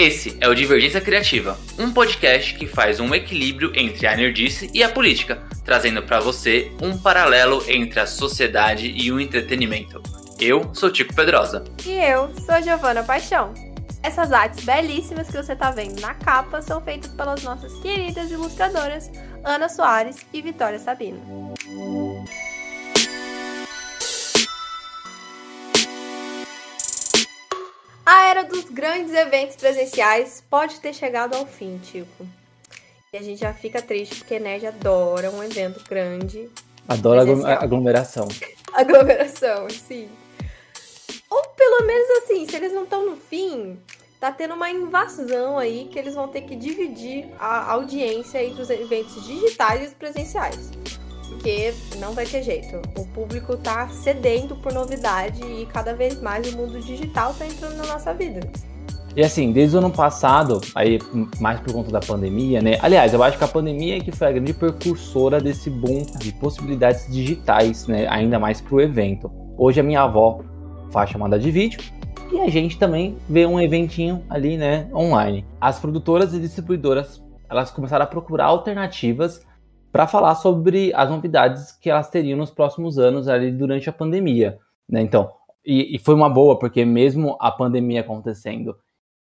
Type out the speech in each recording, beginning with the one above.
Esse é o Divergência Criativa, um podcast que faz um equilíbrio entre a nerdice e a política, trazendo para você um paralelo entre a sociedade e o entretenimento. Eu sou Tico Pedrosa. E eu sou Giovana Paixão. Essas artes belíssimas que você está vendo na capa são feitas pelas nossas queridas ilustradoras Ana Soares e Vitória Sabino. Era dos grandes eventos presenciais pode ter chegado ao fim, Tico. E a gente já fica triste porque Nerd adora um evento grande. Adora presencial. aglomeração. Aglomeração, sim. Ou pelo menos assim, se eles não estão no fim, tá tendo uma invasão aí que eles vão ter que dividir a audiência entre os eventos digitais e os presenciais porque não vai ter jeito. O público tá sedento por novidade e cada vez mais o mundo digital tá entrando na nossa vida. E assim, desde o ano passado, aí mais por conta da pandemia, né? Aliás, eu acho que a pandemia é que foi a grande precursora desse boom de possibilidades digitais, né? Ainda mais para o evento. Hoje a minha avó faz chamada de vídeo e a gente também vê um eventinho ali, né, online. As produtoras e distribuidoras, elas começaram a procurar alternativas para falar sobre as novidades que elas teriam nos próximos anos ali durante a pandemia. Né? Então, e, e, foi uma boa, porque mesmo a pandemia acontecendo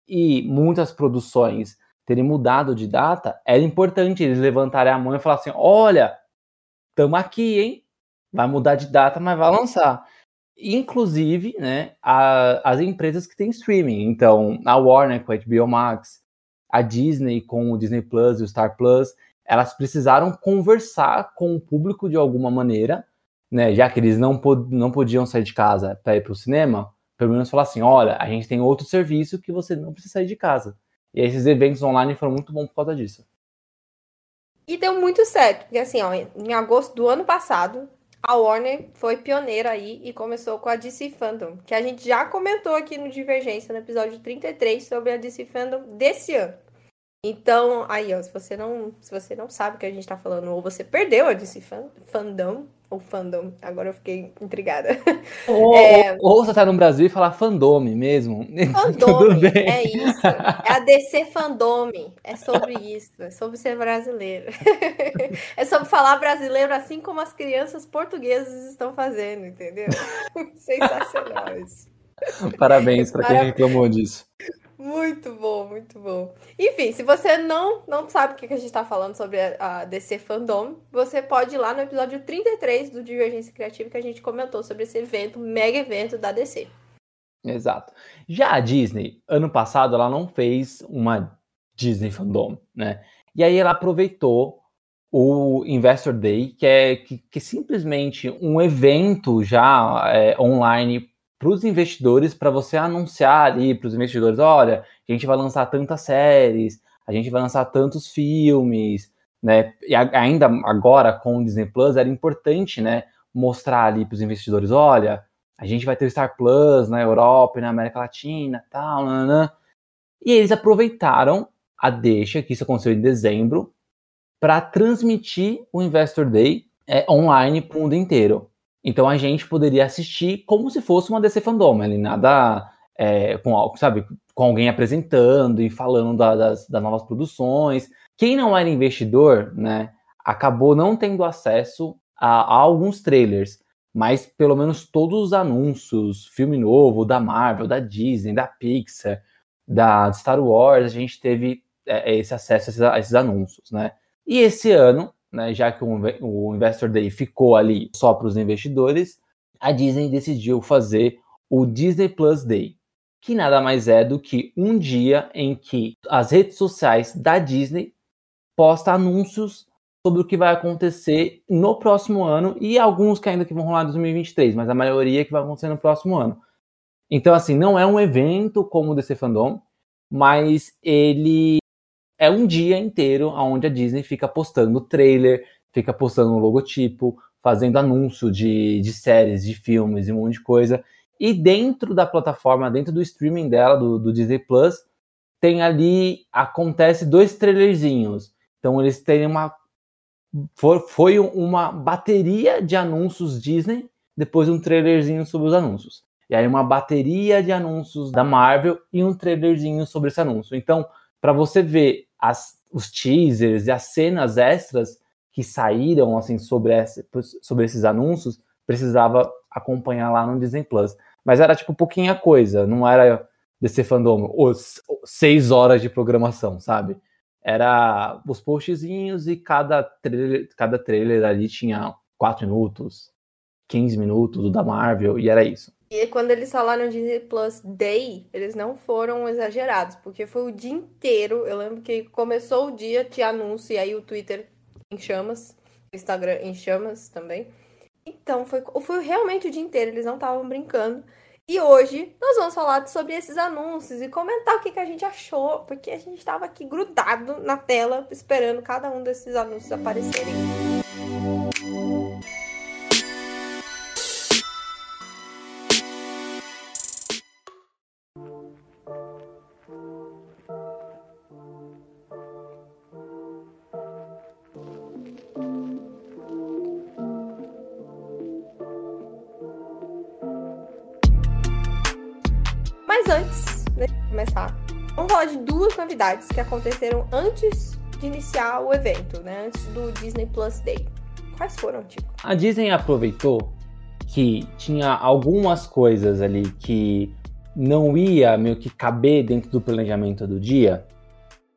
e muitas produções terem mudado de data, era importante eles levantarem a mão e falar assim: olha, estamos aqui, hein? Vai mudar de data, mas vai lançar. Inclusive, né, a, as empresas que têm streaming. Então, a Warner com a HBO Max, a Disney com o Disney Plus e o Star Plus elas precisaram conversar com o público de alguma maneira, né? Já que eles não, pod não podiam sair de casa para ir para o cinema, pelo menos falar assim: olha, a gente tem outro serviço que você não precisa sair de casa. E esses eventos online foram muito bons por causa disso. E deu muito certo, porque assim, ó, em agosto do ano passado, a Warner foi pioneira aí e começou com a DC Fandom, que a gente já comentou aqui no Divergência, no episódio 33, sobre a DC Fandom desse ano. Então, aí, ó, se você não, se você não sabe o que a gente tá falando, ou você perdeu a DC fandom, ou fandom, agora eu fiquei intrigada. Ou, é... ou, ou você tá no Brasil e falar fandome mesmo. Fandome, é isso. É a DC fandome. É sobre isso, é sobre ser brasileiro. é sobre falar brasileiro assim como as crianças portuguesas estão fazendo, entendeu? Sensacional isso. Parabéns para quem reclamou disso. Muito bom, muito bom. Enfim, se você não, não sabe o que a gente está falando sobre a, a, DC Fandom, você pode ir lá no episódio 33 do Divergência Criativa que a gente comentou sobre esse evento, mega evento da DC. Exato. Já a Disney, ano passado, ela não fez uma Disney Fandom, né? E aí ela aproveitou o Investor Day, que é que, que simplesmente um evento já é, online para os investidores, para você anunciar ali para os investidores: olha, a gente vai lançar tantas séries, a gente vai lançar tantos filmes, né? E ainda agora com o Disney Plus era importante, né? Mostrar ali para os investidores: olha, a gente vai ter o Star Plus na Europa e na América Latina, tal, nanã. E eles aproveitaram a deixa, que isso aconteceu em dezembro, para transmitir o Investor Day é, online para o mundo inteiro. Então a gente poderia assistir como se fosse uma DC Fandom, ali nada é, com, sabe, com alguém apresentando e falando da, das, das novas produções. Quem não era investidor, né, acabou não tendo acesso a, a, alguns trailers, mas pelo menos todos os anúncios, filme novo da Marvel, da Disney, da Pixar, da Star Wars, a gente teve é, esse acesso a esses, a esses anúncios, né? E esse ano né, já que o, Investor Day ficou ali só para os investidores, a Disney decidiu fazer o Disney Plus Day, que nada mais é do que um dia em que as redes sociais da Disney postam anúncios sobre o que vai acontecer no próximo ano e alguns que ainda que vão rolar em 2023, mas a maioria que vai acontecer no próximo ano. Então, assim, não é um evento como o DC Fandom, mas ele é um dia inteiro onde a Disney fica postando trailer, fica postando logotipo, fazendo anúncio de, de séries, de filmes e um monte de coisa. E dentro da plataforma, dentro do streaming dela, do, do Disney Plus, tem ali, acontece dois trailerzinhos. Então eles têm uma. Foi, foi uma bateria de anúncios Disney, depois um trailerzinho sobre os anúncios. E aí uma bateria de anúncios da Marvel e um trailerzinho sobre esse anúncio. Então, para você ver as, os teasers e as cenas extras que saíram assim sobre, esse, sobre esses anúncios, precisava acompanhar lá no Disney Plus. Mas era tipo pouquinha coisa, não era DC Fandom, os seis horas de programação, sabe? Era os postzinhos e cada trailer, cada trailer ali tinha quatro minutos, 15 minutos do da Marvel, e era isso. E quando eles falaram Disney Plus Day, eles não foram exagerados, porque foi o dia inteiro. Eu lembro que começou o dia, tinha anúncio, e aí o Twitter em chamas, o Instagram em chamas também. Então, foi, foi realmente o dia inteiro, eles não estavam brincando. E hoje nós vamos falar sobre esses anúncios e comentar o que, que a gente achou, porque a gente estava aqui grudado na tela esperando cada um desses anúncios aparecerem. Que aconteceram antes de iniciar o evento, né? Antes do Disney Plus Day. Quais foram, Tico? A Disney aproveitou que tinha algumas coisas ali que não ia meio que caber dentro do planejamento do dia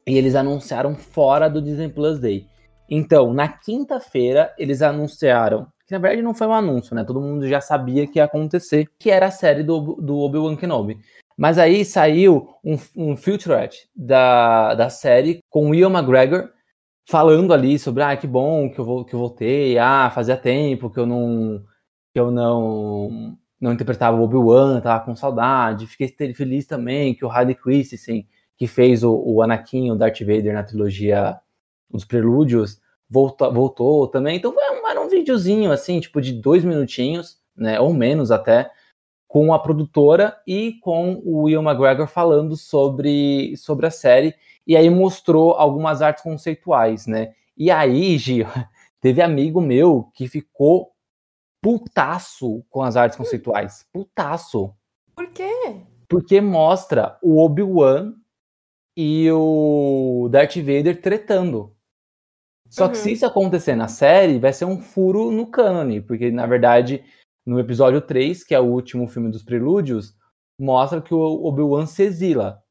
e eles anunciaram fora do Disney Plus Day. Então, na quinta-feira, eles anunciaram, que na verdade não foi um anúncio, né? Todo mundo já sabia que ia acontecer, que era a série do, do Obi-Wan Kenobi. Mas aí saiu um, um featurette da, da série com o Ian McGregor falando ali sobre ah, que bom que eu, vou, que eu voltei, ah, fazia tempo que eu não que eu não não interpretava o Obi-Wan, tava com saudade, fiquei feliz também que o Harley Christensen, que fez o, o Anakin, o Darth Vader na trilogia dos Prelúdios, voltou, voltou também. Então era um videozinho assim, tipo de dois minutinhos, né, ou menos até, com a produtora e com o Will McGregor falando sobre, sobre a série. E aí mostrou algumas artes conceituais, né? E aí, Gio, teve amigo meu que ficou putaço com as artes conceituais. Putaço. Por quê? Porque mostra o Obi-Wan e o Darth Vader tretando. Só uhum. que se uhum. isso acontecer na série, vai ser um furo no cânone, porque na verdade no episódio 3, que é o último filme dos Prelúdios, mostra que o Obi-Wan se exila.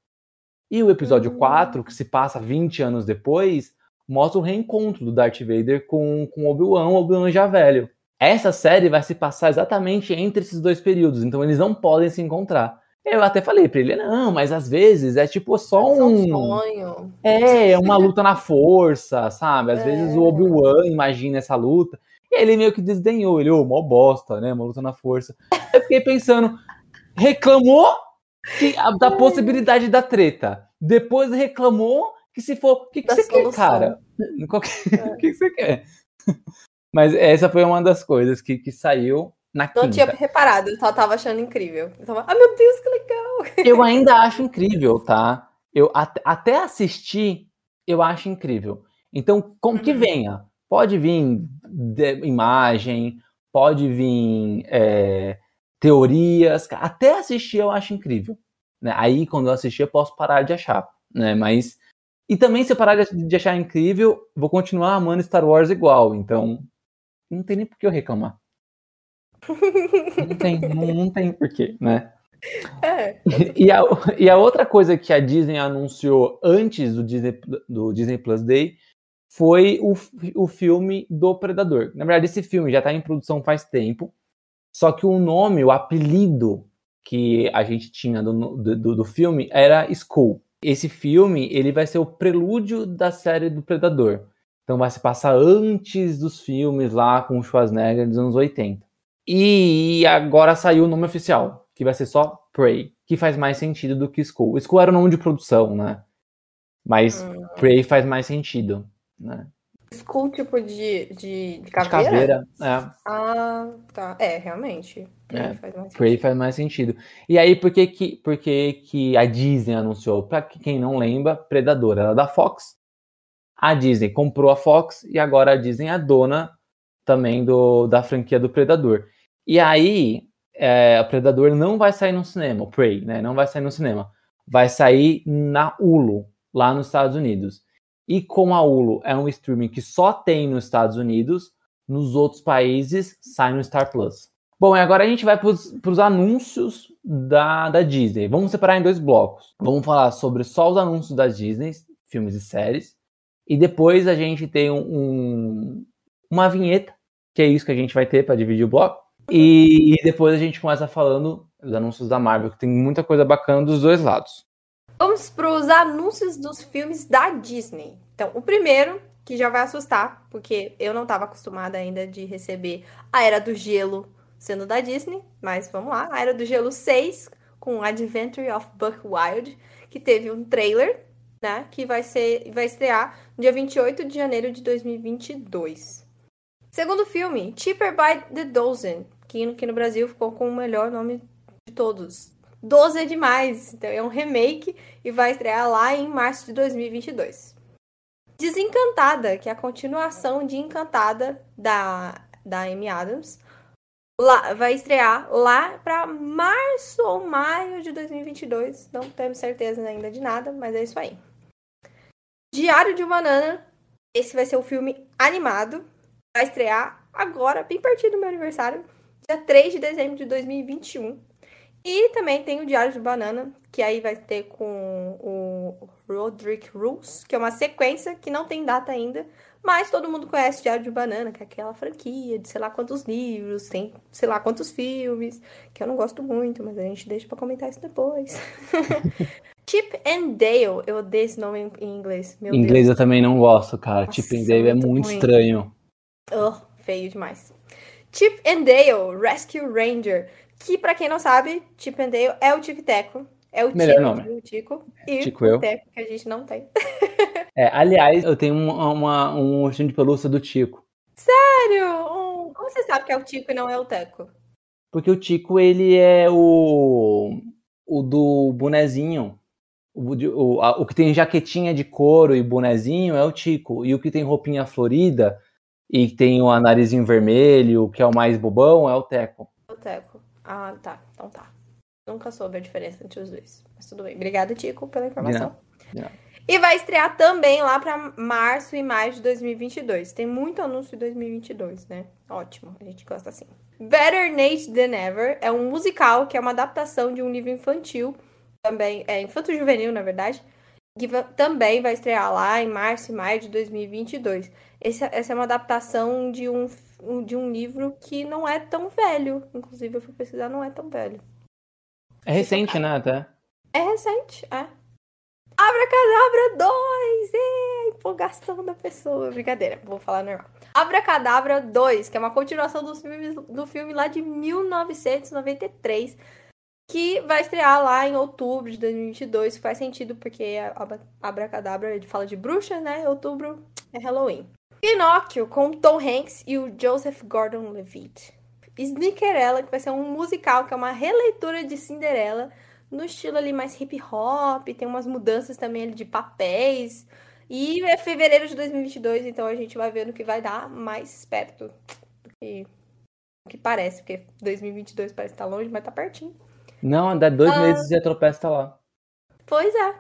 E o episódio uhum. 4, que se passa 20 anos depois, mostra o reencontro do Darth Vader com, com Obi-Wan, o Obi-Wan já velho. Essa série vai se passar exatamente entre esses dois períodos, então eles não podem se encontrar. Eu até falei pra ele, não, mas às vezes é tipo só um. É um sonho. É, é uma luta na força, sabe? Às é. vezes o Obi-Wan imagina essa luta. E ele meio que desdenhou, ele, ô, oh, mó bosta, né? Uma luta na força. Eu fiquei pensando, reclamou que, a, da possibilidade da treta. Depois reclamou que se for. O que, que você solução. quer, cara? O que, é. que, você quer? Mas essa foi uma das coisas que, que saiu na Não quinta. tinha reparado, eu só tava achando incrível. Eu tava, ah, meu Deus, que legal! Eu ainda acho incrível, tá? Eu até, até assistir, eu acho incrível. Então, como uhum. que venha? Pode vir imagem, pode vir é, teorias, até assistir eu acho incrível. Né? Aí, quando eu assistir, eu posso parar de achar, né? Mas. E também, se eu parar de achar incrível, vou continuar amando Star Wars igual. Então, não tem nem por que eu reclamar. Não tem, não, não tem porquê, né? É. E, a, e a outra coisa que a Disney anunciou antes do Disney, do Disney Plus Day foi o, o filme do Predador. Na verdade, esse filme já está em produção faz tempo, só que o nome, o apelido que a gente tinha do, do, do filme era Skull. Esse filme ele vai ser o prelúdio da série do Predador. Então vai se passar antes dos filmes lá com o Schwarzenegger dos anos 80. E agora saiu o nome oficial, que vai ser só Prey, que faz mais sentido do que Skull. Skull era o nome de produção, né? Mas hum. Prey faz mais sentido né? Skull tipo de, de, de caveira? De caveira, é. Ah, tá. É, realmente. Prey é, faz mais Prey faz mais sentido. E aí, por que que, por que, que a Disney anunciou? Pra quem não lembra, Predador era da Fox. A Disney comprou a Fox e agora a Disney é a dona também do, da franquia do Predador. E aí, é, o Predador não vai sair no cinema, o Prey, né? Não vai sair no cinema. Vai sair na Hulu, lá nos Estados Unidos. E como a Hulu é um streaming que só tem nos Estados Unidos, nos outros países sai no Star Plus. Bom, e agora a gente vai para os anúncios da, da Disney. Vamos separar em dois blocos. Vamos falar sobre só os anúncios da Disney, filmes e séries. E depois a gente tem um uma vinheta, que é isso que a gente vai ter para dividir o bloco. E, e depois a gente começa falando dos anúncios da Marvel, que tem muita coisa bacana dos dois lados. Vamos para os anúncios dos filmes da Disney. Então, o primeiro, que já vai assustar, porque eu não estava acostumada ainda de receber a Era do Gelo sendo da Disney, mas vamos lá. A Era do Gelo 6, com Adventure of Buck Wild, que teve um trailer, né, que vai ser vai estrear no dia 28 de janeiro de 2022. Segundo filme, Cheaper by the Dozen, que no Brasil ficou com o melhor nome de todos. 12 é demais, então é um remake e vai estrear lá em março de 2022. Desencantada, que é a continuação de Encantada da, da Amy Adams, lá, vai estrear lá para março ou maio de 2022. Não temos certeza ainda de nada, mas é isso aí. Diário de uma Banana. Esse vai ser o filme animado. Vai estrear agora, bem pertinho do meu aniversário, dia 3 de dezembro de 2021. E também tem o Diário de Banana, que aí vai ter com o Roderick Rules, que é uma sequência que não tem data ainda, mas todo mundo conhece Diário de Banana, que é aquela franquia de sei lá quantos livros, tem sei lá quantos filmes, que eu não gosto muito, mas a gente deixa para comentar isso depois. Chip and Dale, eu odeio esse nome em inglês. Meu em inglês Deus. eu também não gosto, cara. Nossa, Chip and Dale é muito ruim. estranho. Oh, feio demais. Chip and Dale, Rescue Ranger. Que, para quem não sabe, Chip and Dale é o Tico Teco. É o Melhor Tico, nome. o Tico e Tico o Teco, que a gente não tem. É, aliás, eu tenho uma, uma, um ursinho de pelúcia do Tico. Sério? Como você sabe que é o Tico e não é o Teco? Porque o Tico, ele é o, o do bonezinho. O, o, a, o que tem jaquetinha de couro e bonezinho é o Tico. E o que tem roupinha florida e tem o narizinho vermelho, que é o mais bobão, é o Teco. É o Teco. Ah, tá. Então tá. Nunca soube a diferença entre os dois. Mas tudo bem. Obrigada, Tico, pela informação. Não, não. E vai estrear também lá para março e maio de 2022. Tem muito anúncio de 2022, né? Ótimo, a gente gosta assim. Better Nate Than Ever é um musical que é uma adaptação de um livro infantil, também é infanto-juvenil, na verdade, que também vai estrear lá em março e maio de 2022. Esse, essa é uma adaptação de um, de um livro que não é tão velho. Inclusive, eu fui pesquisar, não é tão velho. É recente, né, até? É recente, é. Abracadabra 2! É, empolgação da pessoa. Brincadeira, vou falar normal. Abracadabra 2, que é uma continuação do filme, do filme lá de 1993, que vai estrear lá em outubro de 2022. Faz sentido porque a Abracadabra ele fala de bruxas, né? Outubro é Halloween. Pinóquio, com Tom Hanks e o Joseph Gordon-Levitt. Sneakerella, que vai ser um musical, que é uma releitura de Cinderela, no estilo ali mais hip hop, tem umas mudanças também ali de papéis. E é fevereiro de 2022, então a gente vai ver no que vai dar mais perto do que, do que parece, porque 2022 parece estar tá longe, mas tá pertinho. Não, dá dois ah, meses e a tropeça tá lá. Pois é.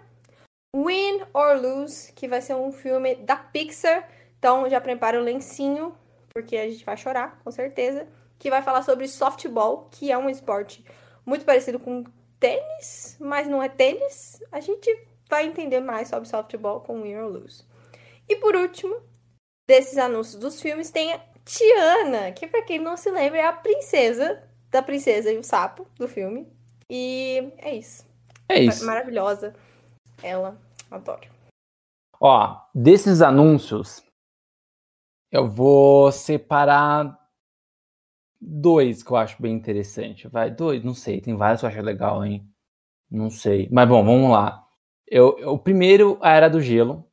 Win or Lose, que vai ser um filme da Pixar. Então já prepara o lencinho, porque a gente vai chorar, com certeza. Que vai falar sobre softball, que é um esporte muito parecido com tênis, mas não é tênis, a gente vai entender mais sobre softball com Win or Lose. E por último, desses anúncios dos filmes, tem a Tiana, que para quem não se lembra é a princesa da princesa e o sapo do filme. E é isso. É isso. Maravilhosa. Ela, adoro. Ó, desses anúncios, eu vou separar dois que eu acho bem interessante. Vai, dois, não sei, tem vários que eu acho legal, hein? Não sei. Mas bom, vamos lá. Eu, eu o primeiro, a Era do Gelo.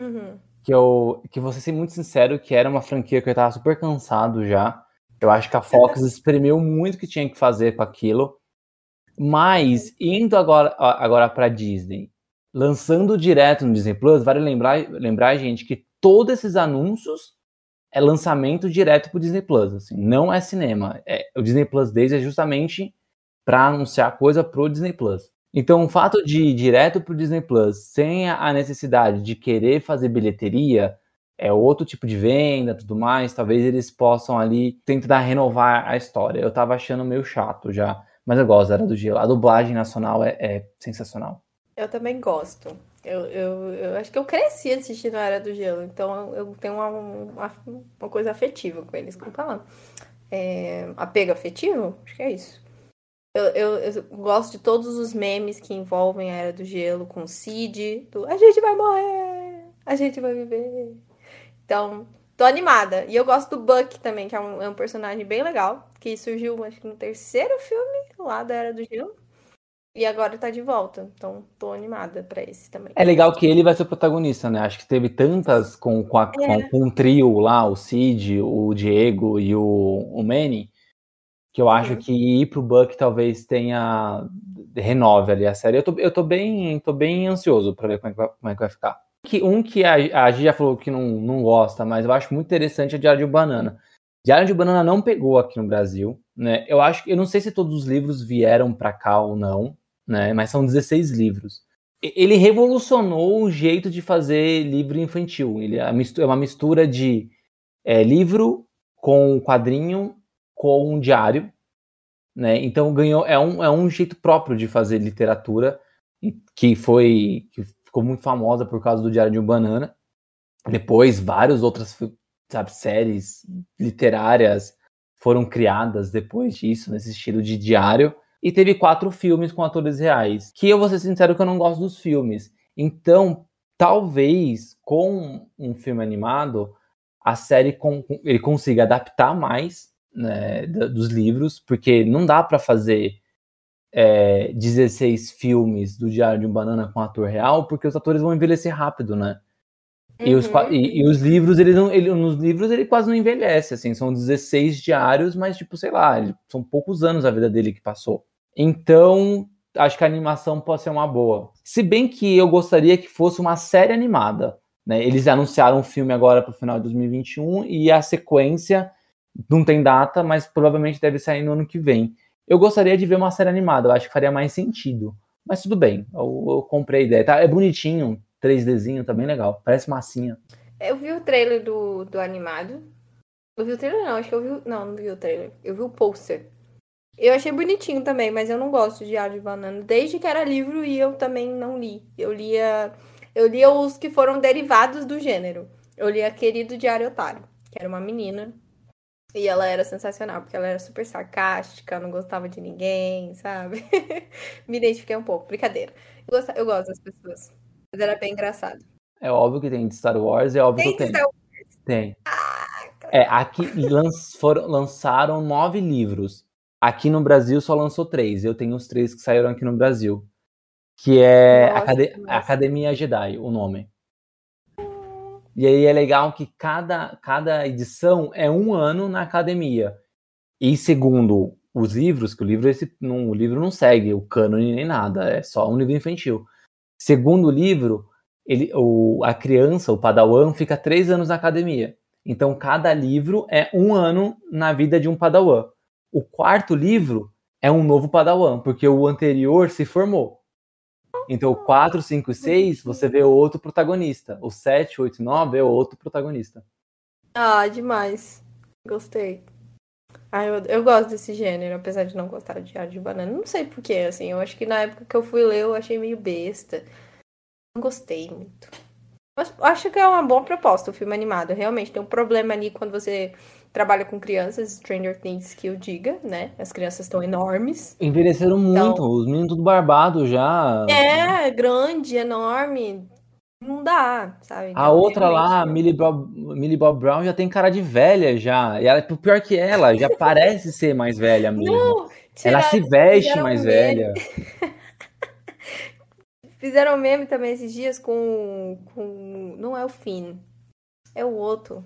Uhum. Que eu, que vou ser muito sincero, que era uma franquia que eu tava super cansado já. Eu acho que a Fox espremeu muito o que tinha que fazer com aquilo. Mas, indo agora, agora pra Disney, lançando direto no Disney Plus, vale lembrar, lembrar, gente, que todos esses anúncios é lançamento direto pro Disney Plus, assim, não é cinema. É, o Disney Plus Days é justamente para anunciar coisa pro Disney Plus. Então, o fato de ir direto pro Disney Plus, sem a necessidade de querer fazer bilheteria, é outro tipo de venda, tudo mais, talvez eles possam ali tentar renovar a história. Eu tava achando meio chato já, mas eu gosto da Era do Gelo. A dublagem nacional é, é sensacional. Eu também gosto. Eu, eu, eu acho que eu cresci assistindo a Era do Gelo, então eu tenho uma, uma, uma coisa afetiva com eles, como falar. É, apego afetivo? Acho que é isso. Eu, eu, eu, gosto de todos os memes que envolvem a Era do Gelo, com o Cid, do a gente vai morrer, a gente vai viver. Então, tô animada. E eu gosto do Buck também, que é um, é um personagem bem legal, que surgiu, acho que no terceiro filme lá da Era do Gelo. E agora tá de volta. Então, tô animada pra esse também. É legal que ele vai ser o protagonista, né? Acho que teve tantas com, com, a, é. com, com o trio lá, o Cid, o Diego e o, o Manny, que eu acho uhum. que ir pro Buck talvez tenha. renove ali a série. Eu tô, eu tô, bem, tô bem ansioso pra ver como é que vai, como é que vai ficar. Que, um que a, a Gi já falou que não, não gosta, mas eu acho muito interessante é Diário de Banana. Diário de Banana não pegou aqui no Brasil, né? Eu acho que eu não sei se todos os livros vieram para cá ou não, né? Mas são 16 livros. Ele revolucionou o jeito de fazer livro infantil. Ele é, é uma mistura de é, livro com quadrinho com um diário, né? Então ganhou é um, é um jeito próprio de fazer literatura que foi que ficou muito famosa por causa do Diário de um Banana. Depois várias outras sabe, séries literárias foram criadas depois disso nesse estilo de diário e teve quatro filmes com atores reais. Que eu vou ser sincero que eu não gosto dos filmes. Então, talvez com um filme animado, a série com, ele consiga adaptar mais né, dos livros, porque não dá para fazer é, 16 filmes do Diário de um Banana com ator real, porque os atores vão envelhecer rápido, né? Uhum. E, os, uhum. e, e, os livros, ele não, ele, nos livros ele quase não envelhece, assim, são 16 diários, mas tipo, sei lá, são poucos anos a vida dele que passou. Então, acho que a animação pode ser uma boa. Se bem que eu gostaria que fosse uma série animada, né? Eles anunciaram um filme agora para o final de 2021 e a sequência não tem data, mas provavelmente deve sair no ano que vem. Eu gostaria de ver uma série animada, eu acho que faria mais sentido. Mas tudo bem, eu, eu comprei a ideia. Tá, é bonitinho, 3Dzinho, tá bem legal. Parece massinha. Eu vi o trailer do, do animado. Eu vi o trailer não, acho que eu vi. Não, não vi o trailer. Eu vi o pôster. Eu achei bonitinho também, mas eu não gosto de Diário de Banana. Desde que era livro e eu também não li. Eu lia. Eu lia os que foram derivados do gênero. Eu lia Querido Diário Otário, que era uma menina. E ela era sensacional, porque ela era super sarcástica, não gostava de ninguém, sabe? Me identifiquei um pouco, brincadeira. Eu gosto, eu gosto das pessoas. Mas era bem engraçado. É óbvio que tem de Star Wars, é óbvio tem que eu tenho. Tem. Ah, é, aqui lanç, foram, lançaram nove livros. Aqui no Brasil só lançou três. Eu tenho os três que saíram aqui no Brasil. Que é nossa, Acad nossa. Academia Jedi, o nome. E aí é legal que cada, cada edição é um ano na academia. E segundo os livros, que o livro, esse, não, o livro não segue o cânone nem nada, é só um livro infantil. Segundo livro, ele, o, a criança, o padawan, fica três anos na academia. Então, cada livro é um ano na vida de um padawan. O quarto livro é um novo padawan, porque o anterior se formou. Então, o 4, 5 e 6, você vê outro protagonista. O 7, 8 e 9 é outro protagonista. Ah, demais. Gostei. Ah, eu, eu gosto desse gênero, apesar de não gostar de ar de banana. Não sei porquê, assim. Eu acho que na época que eu fui ler, eu achei meio besta. Não gostei muito. Mas acho que é uma boa proposta o filme animado. Realmente tem um problema ali quando você trabalha com crianças, Stranger Things que eu diga, né? As crianças estão enormes. Envelheceram então, muito, os meninos tudo barbado já. É, grande, enorme. Não dá, sabe? Então, a outra lá, a Millie Bob, Millie Bob Brown, já tem cara de velha já. E ela, pior que ela, já parece ser mais velha mesmo. Não, ela se veste mais velha. Fizeram meme também esses dias com, com. Não é o Finn. É o outro.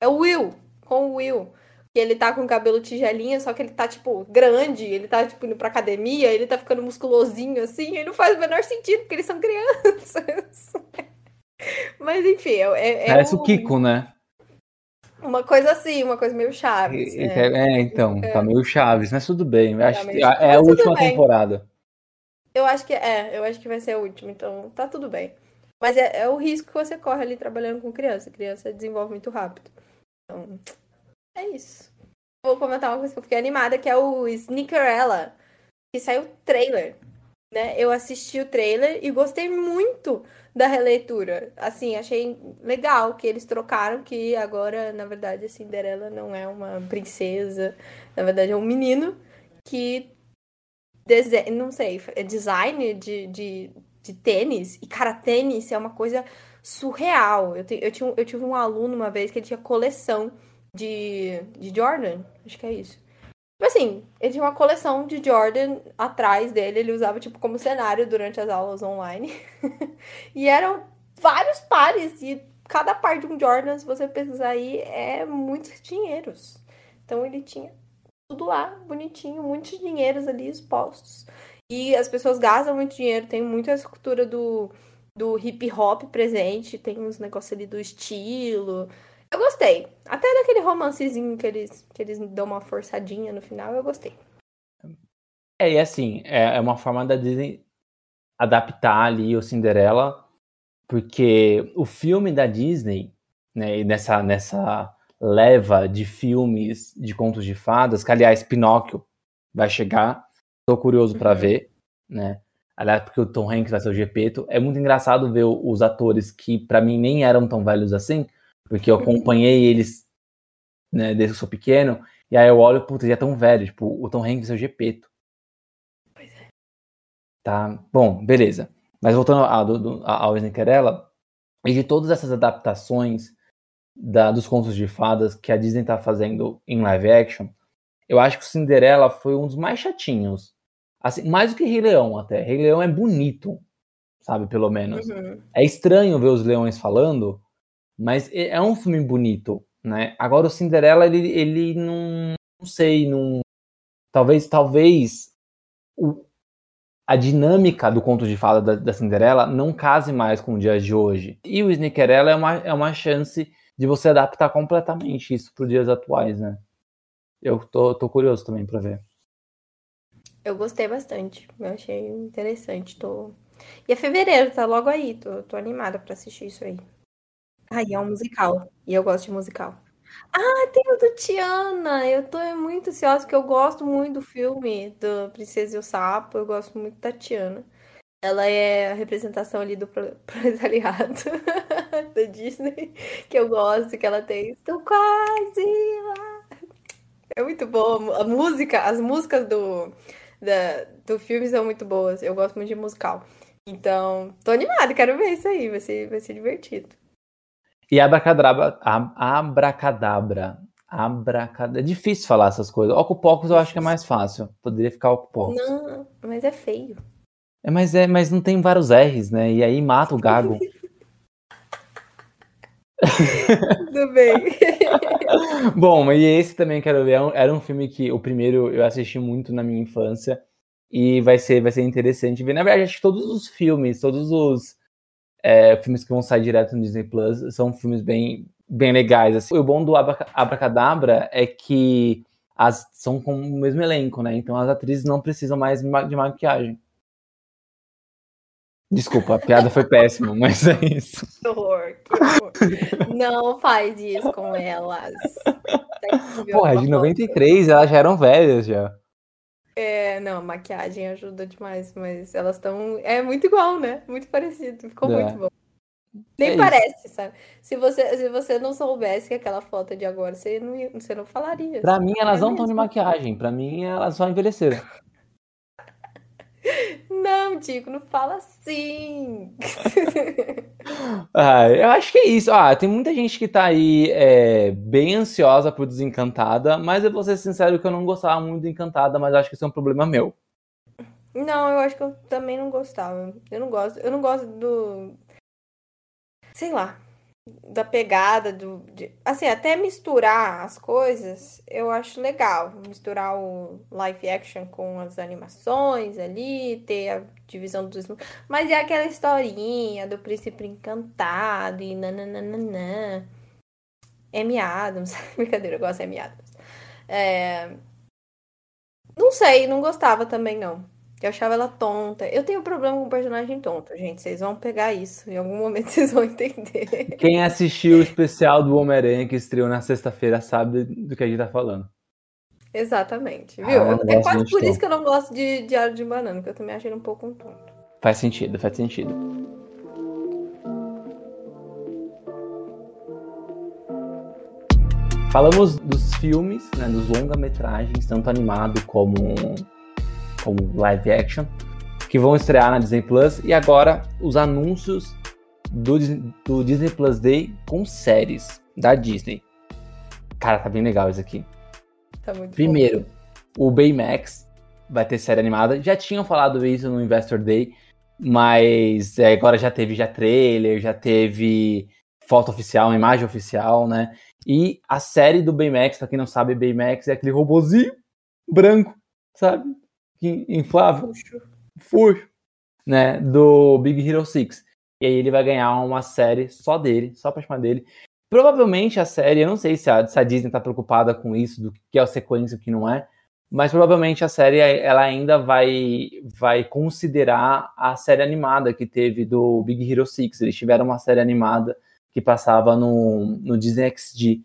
É o Will com o Will. Que ele tá com o cabelo tigelinha, só que ele tá, tipo, grande, ele tá, tipo, indo pra academia, ele tá ficando musculosinho assim, e não faz o menor sentido, porque eles são crianças. Mas enfim, é. é Parece um, o Kiko, né? Um uma coisa assim, uma coisa meio Chaves. É, né? é, então, tá meio Chaves, mas tudo bem. Tá Acho que é a última bem. temporada. Eu acho que é, eu acho que vai ser a última, então tá tudo bem. Mas é, é o risco que você corre ali trabalhando com criança. Criança desenvolve muito rápido. Então, é isso. Vou comentar uma coisa que eu fiquei animada, que é o Sneakerella, que saiu o trailer. Né? Eu assisti o trailer e gostei muito da releitura. Assim, achei legal que eles trocaram que agora, na verdade, a Cinderela não é uma princesa, na verdade é um menino que dese... não sei, é design de, de, de tênis. E, cara, tênis é uma coisa surreal. Eu, te, eu, tinha, eu tive um aluno uma vez que ele tinha coleção de, de Jordan. Acho que é isso. Tipo assim, ele tinha uma coleção de Jordan atrás dele. Ele usava, tipo, como cenário durante as aulas online. e eram vários pares. E cada par de um Jordan, se você pesquisar aí, é muitos dinheiros. Então ele tinha tudo lá, bonitinho, muitos dinheiros ali expostos. E as pessoas gastam muito dinheiro, tem muita essa cultura do, do hip hop presente, tem uns negócios ali do estilo. Eu gostei. Até daquele romancezinho que eles, que eles dão uma forçadinha no final, eu gostei. É, e assim, é, é uma forma da Disney adaptar ali o Cinderela, porque o filme da Disney, né, nessa, nessa leva de filmes de contos de fadas, que aliás, Pinóquio vai chegar, tô curioso pra Uhum. ver, né? Aliás, porque o Tom Hanks vai ser o Gepeto. É muito engraçado ver os atores que pra mim nem eram tão velhos assim, porque eu acompanhei eles né, desde que eu sou pequeno, e aí eu olho, puta, já tão velho, tipo, o Tom Hanks é o Gepeto. Pois é. Tá, bom, beleza. Mas voltando ao, do, do, ao Sneakerella, e de todas essas adaptações da, dos contos de fadas que a Disney tá fazendo em live action, eu acho que o Cinderela foi um dos mais chatinhos. Assim, mais do que Rei Leão até. Rei Leão é bonito, sabe, pelo menos. Uhum. É estranho ver os leões falando, mas é é um filme bonito, né? Agora o Cinderela, ele, ele não, não sei, não, talvez, talvez o- a dinâmica do conto de fada da, da Cinderela não case mais com o dia de hoje. E o Sneakerella é uma, é uma chance de você adaptar completamente isso para os dias atuais, né? Eu tô, tô curioso também para ver. Eu gostei bastante. Eu achei interessante. Tô... E é fevereiro, tá logo aí. Tô, tô animada pra assistir isso aí. E é um musical. E eu gosto de musical. Ah, tem o do Tiana. Eu tô muito ansiosa, porque eu gosto muito do filme do Princesa e o Sapo. Eu gosto muito da Tiana. Ela é a representação ali do pro- proletariado da Disney, que eu gosto, que ela tem. Estou quase lá. É muito boa. A música, as músicas do, da, do filme são muito boas. Eu gosto muito de musical. Então, tô animada, quero ver isso aí. Vai ser, vai ser divertido. E Abracadabra, Ab- Abracadabra, Abracadabra, é difícil falar essas coisas. Ocupocos eu acho que é mais fácil. Poderia ficar Ocupocos. Não, mas é feio. É, mas, é, mas não tem vários R's, né? E aí mata o gago. Tudo bem. Bom, e esse também quero ver. Era um- Era um filme que o primeiro eu assisti muito na minha infância. E vai ser, vai ser interessante ver. Na verdade, acho que todos os filmes, todos os é, filmes que vão sair direto no Disney Plus são filmes bem, bem legais. assim. O bom do Abra- Abracadabra é que as, são com o mesmo elenco, né? Então as atrizes não precisam mais ma- de maquiagem. Desculpa, a piada foi péssima, mas é isso. Que horror, que horror. Não faz isso com elas. Porra, uma de foto. 93 elas já eram velhas já. É, não, maquiagem ajuda demais, mas elas estão. É muito igual, né? Muito parecido. Ficou É. muito bom. Nem É isso. parece, sabe? Se você, se você não soubesse que aquela foto é de agora, você não, você não falaria. Pra mim, elas É não estão de maquiagem. Pra mim, elas só envelheceram. Não, Tico, não fala assim. Ah, eu acho que é isso. Ah, tem muita gente que tá aí é, bem ansiosa por Desencantada, mas eu vou ser sincero que eu não gostava muito de Encantada, mas acho que isso é um problema meu. Não, eu acho que eu também não gostava. Eu não gosto. Eu não gosto do. Sei lá. Da pegada do. de- Assim, até misturar as coisas, eu acho legal. Misturar o live action com as animações ali, ter a divisão dos. Mas é aquela historinha do príncipe encantado e nananana. Amy Adams. Brincadeira, eu gosto de Amy Adams. É... Não sei, não gostava também, não. Eu achava ela tonta. Eu tenho problema com personagem tonto, gente. Vocês vão pegar isso. Em algum momento vocês vão entender. Quem assistiu o especial do Homem-Aranha que estreou na sexta-feira sabe do que a gente tá falando. Exatamente, viu? Ah, é quase por isso que eu não gosto de Diário de Banana, porque eu também achei ele um pouco tonto. Faz sentido, faz sentido. Falamos dos filmes, né, dos longa-metragens, tanto animado como, como live action, que vão estrear na Disney Plus. E agora os anúncios do, do Disney Plus Day com séries da Disney. Cara, tá bem legal isso aqui. Tá muito Primeiro, bom. o Baymax vai ter série animada. Já tinham falado isso no Investor Day, mas é, agora já teve já trailer, já teve foto oficial, imagem oficial, né? E a série do Baymax, pra quem não sabe, Baymax é aquele robozinho branco, sabe? Inflável. Fuxo. Né? Do Big Hero 6. E aí ele vai ganhar uma série só dele, só pra chamar dele. Provavelmente a série, eu não sei se a, se a Disney tá preocupada com isso, do que é a sequência e o que não é, mas provavelmente a série ela ainda vai vai considerar a série animada que teve do Big Hero 6. Eles tiveram uma série animada que passava no, no Disney XD.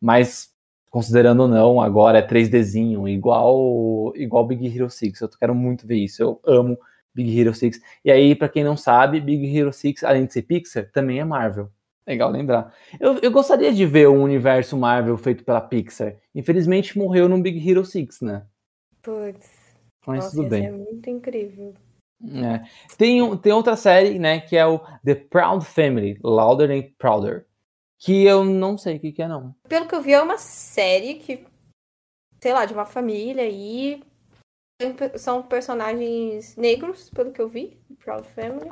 Mas, considerando ou não, agora é 3Dzinho, igual igual Big Hero 6. Eu quero muito ver isso. Eu amo Big Hero 6. E aí, para quem não sabe, Big Hero 6, além de ser Pixar, também é Marvel. Legal lembrar. Eu, eu gostaria de ver um universo Marvel feito pela Pixar. Infelizmente morreu no Big Hero 6, né? Putz. Mas Nossa, tudo bem. É muito incrível. É. Tem, tem outra série, né, que é o The Proud Family, Louder and Prouder, que eu não sei o que, que é, não. Pelo que eu vi, é uma série que, sei lá, de uma família e são personagens negros, pelo que eu vi, Proud Family.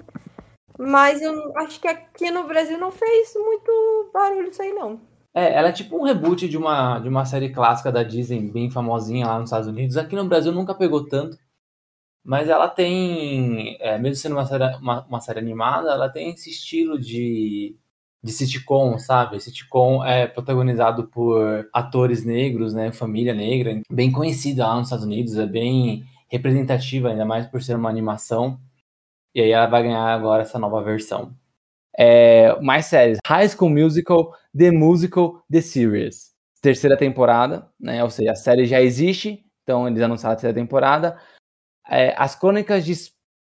Mas eu acho que aqui no Brasil não fez muito barulho isso aí, não. É, ela é tipo um reboot de uma, de uma série clássica da Disney, bem famosinha lá nos Estados Unidos. Aqui no Brasil nunca pegou tanto. Mas ela tem, é, mesmo sendo uma série, uma, uma, série animada, ela tem esse estilo de, de sitcom, sabe? Sitcom é protagonizado por atores negros, né? Família negra, bem conhecida lá nos Estados Unidos, é bem representativa, ainda mais por ser uma animação. E aí ela vai ganhar agora essa nova versão. É, mais séries. High School Musical, The Musical, The Series. Terceira temporada, né? Ou seja, a série já existe, então eles anunciaram a terceira temporada. É, as Crônicas de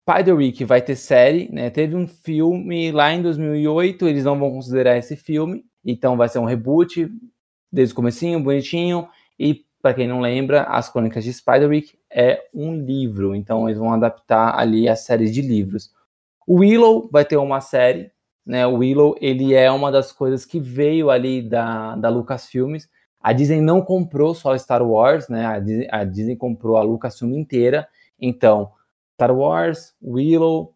Spiderwick vai ter série, né? Teve um filme lá em 2008, eles não vão considerar esse filme, então vai ser um reboot desde o comecinho, bonitinho. E para quem não lembra, As Crônicas de Spiderwick é um livro, então eles vão adaptar ali a série de livros. O Willow vai ter uma série, né? O Willow ele é uma das coisas que veio ali da, da Lucasfilmes. A Disney não comprou só Star Wars, né? A Disney, a Disney comprou a Lucasfilm inteira então, Star Wars, Willow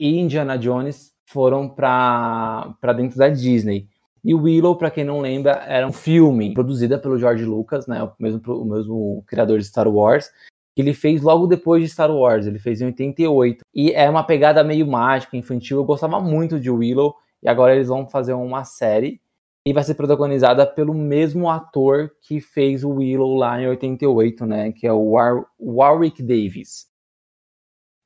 e Indiana Jones foram para dentro da Disney. E Willow, para quem não lembra, era um filme produzido pelo George Lucas, né, o mesmo, o mesmo criador de Star Wars, que ele fez logo depois de Star Wars, ele fez em 88. E é uma pegada meio mágica, infantil. Eu gostava muito de Willow, e agora eles vão fazer uma série e vai ser protagonizada pelo mesmo ator que fez o Willow lá em 88, né? Que é o War Warwick Davis.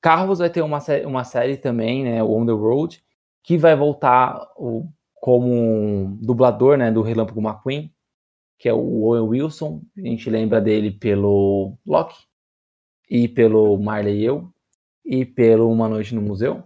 Carros vai ter uma, sé uma série também, né? O On the Road, que vai voltar o, como um dublador, né? Do Relâmpago McQueen, que é o Owen Wilson. A gente lembra dele pelo Loki e pelo Marley e eu e pelo Uma Noite no Museu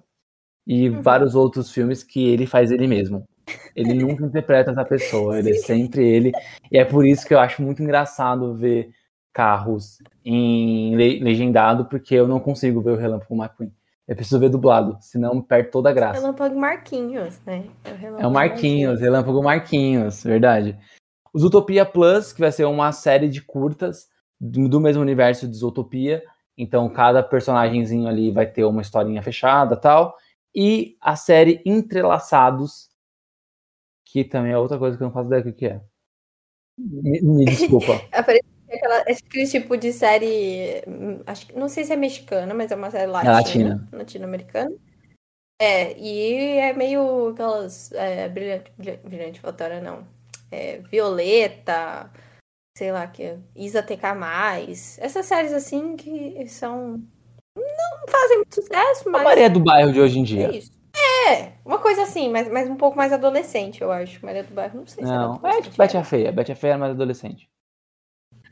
e uhum. vários outros filmes que ele faz ele mesmo. Ele nunca interpreta essa pessoa, ele é sempre ele. E é por isso que eu acho muito engraçado ver carros em legendado, porque eu não consigo ver o Relâmpago McQueen. Eu preciso ver dublado, senão perde toda a graça. Relâmpago Marquinhos, né? É o, é o Marquinhos, Relâmpago Marquinhos, verdade. Os Utopia Plus, que vai ser uma série de curtas do mesmo universo de Zootopia. Então, cada personagemzinho ali vai ter uma historinha fechada tal. E a série Entrelaçados, que também é outra coisa que eu não faço ideia do que é. Me, me desculpa. Aquela, aquele tipo de série, acho, não sei se é mexicana, mas é uma série latina, é latina. latino-americana. É, e é meio aquelas é, brilhante, brilhante, brilhante não. é, Violeta, sei lá, que Isa TK+, essas séries assim que são não fazem muito sucesso, mas A Maria do Bairro de hoje em dia. é isso. É, uma coisa assim, mas, mas um pouco mais adolescente, eu acho. Maria do Bairro, não sei se Não, é tipo Betty a Feia. Betty a Feia era mais adolescente.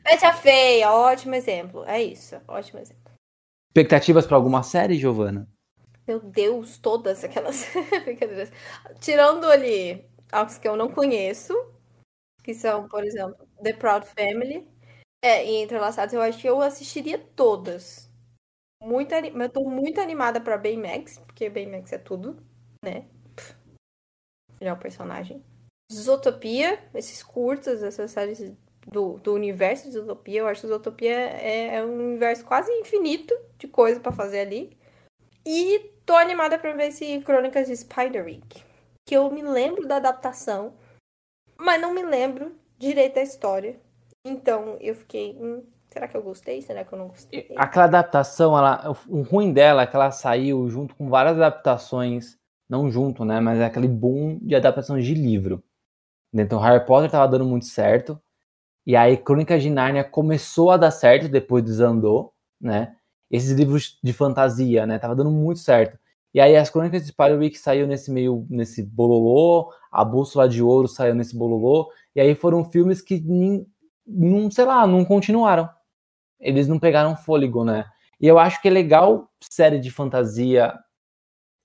Betty a Feia, ótimo exemplo. É isso, ótimo exemplo. Expectativas pra alguma série, Giovana? Meu Deus, todas aquelas brincadeiras. Tirando ali as que eu não conheço, que são, por exemplo, The Proud Family é, e Entrelaçados, eu acho que eu assistiria todas. Muito, ani- eu tô muito animada pra Baymax, porque Baymax é tudo, né? Pff, Melhor personagem. Zootopia, esses curtas, essas séries do, do universo de Zootopia, eu acho que Zootopia é, é um universo quase infinito de coisa pra fazer ali. E tô animada pra ver esse Crônicas de Spiderwick. Que eu me lembro da adaptação, mas não me lembro direito da história. Então eu fiquei, hum, será que eu gostei? Será que eu não gostei? Aquela adaptação, ela, o ruim dela é que ela saiu junto com várias adaptações, não junto, né? Mas é aquele boom de adaptações de livro. Então, Harry Potter tava dando muito certo. E aí, Crônicas de Nárnia começou a dar certo, depois desandou, né? Esses livros de fantasia, né? Tava dando muito certo. E aí, as Crônicas de Spiderwick saiu nesse meio, nesse bololô, a Bússola de Ouro saiu nesse bololô. E aí foram filmes que, nin- não, sei lá, não continuaram eles não pegaram fôlego, né? E eu acho que é legal série de fantasia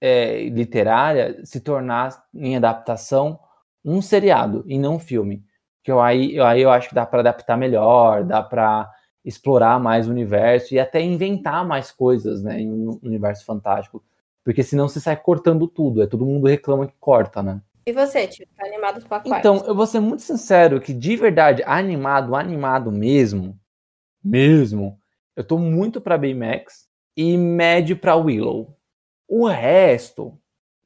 é, literária se tornar em adaptação um seriado e não um filme. Que eu, aí, eu, aí eu acho que dá para adaptar melhor, dá para explorar mais o universo e até inventar mais coisas, né, em um universo fantástico. Porque senão você sai cortando tudo, é todo mundo reclama que corta, né? E você, tio? Tá animado pra quais? Então, eu vou ser muito sincero que de verdade, animado, animado mesmo, mesmo, eu tô muito pra Baymax e médio pra Willow. O resto,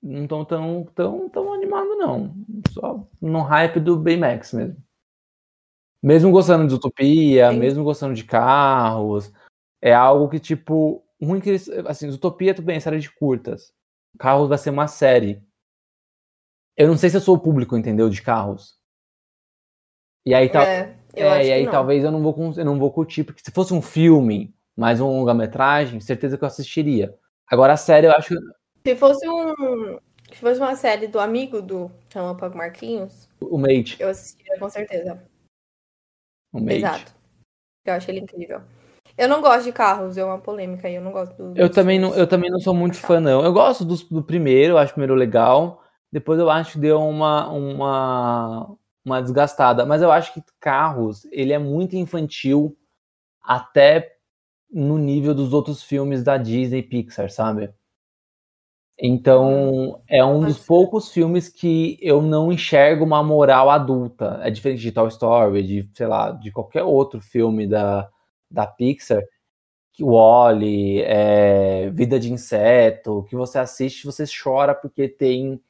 não tô tão, tão, tão animado não. Só no hype do Baymax mesmo. Mesmo gostando de Utopia, Sim. mesmo gostando de carros, é algo que tipo, ruim que assim, Utopia tudo bem, é série de curtas. Carros vai ser uma série. Eu não sei se eu sou o público, entendeu, de carros. E aí, tal, É, eu é, e aí não. talvez eu não vou eu não vou curtir, porque se fosse um filme, mais um longa-metragem, certeza que eu assistiria. Agora a série eu acho Se fosse um. Se fosse uma série do amigo do Relâmpago Marquinhos, o Mate, eu assistiria com certeza. Exato. Eu acho ele incrível. Eu não gosto de carros, é uma polêmica aí. Eu não gosto do. Eu também não, eu também não sou muito fã não. Eu gosto dos- do, primeiro, eu acho o primeiro legal. Depois eu acho que deu uma uma uma desgastada, mas eu acho que Carros, ele é muito infantil até no nível dos outros filmes da Disney e Pixar, sabe? Então, é um dos poucos filmes que eu não enxergo uma moral adulta. É diferente de Toy Story, de, sei lá, de qualquer outro filme da, da Pixar, que Wall-E, é, Vida de Inseto, que você assiste, você chora porque tem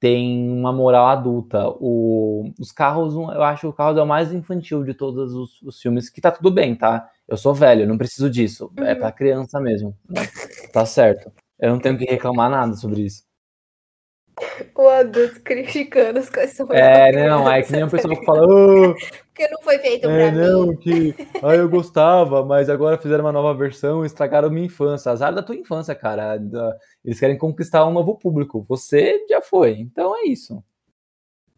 tem uma moral adulta. O, os carros, eu acho que o carros é o mais infantil de todos os, os filmes, que tá tudo bem, tá? Eu sou velho, não preciso disso. É Uhum. pra criança mesmo. né? Tá certo. Eu não tenho que reclamar nada sobre isso. O adulto criticando as coisas É, não, é que nem o tá pessoal que fala, "Ah, Porque não foi feito é, pra não, mim. que ah, eu gostava, mas agora fizeram uma nova versão e estragaram minha infância. Azar da tua infância, cara. Eles querem conquistar um novo público. Você já foi, então é isso.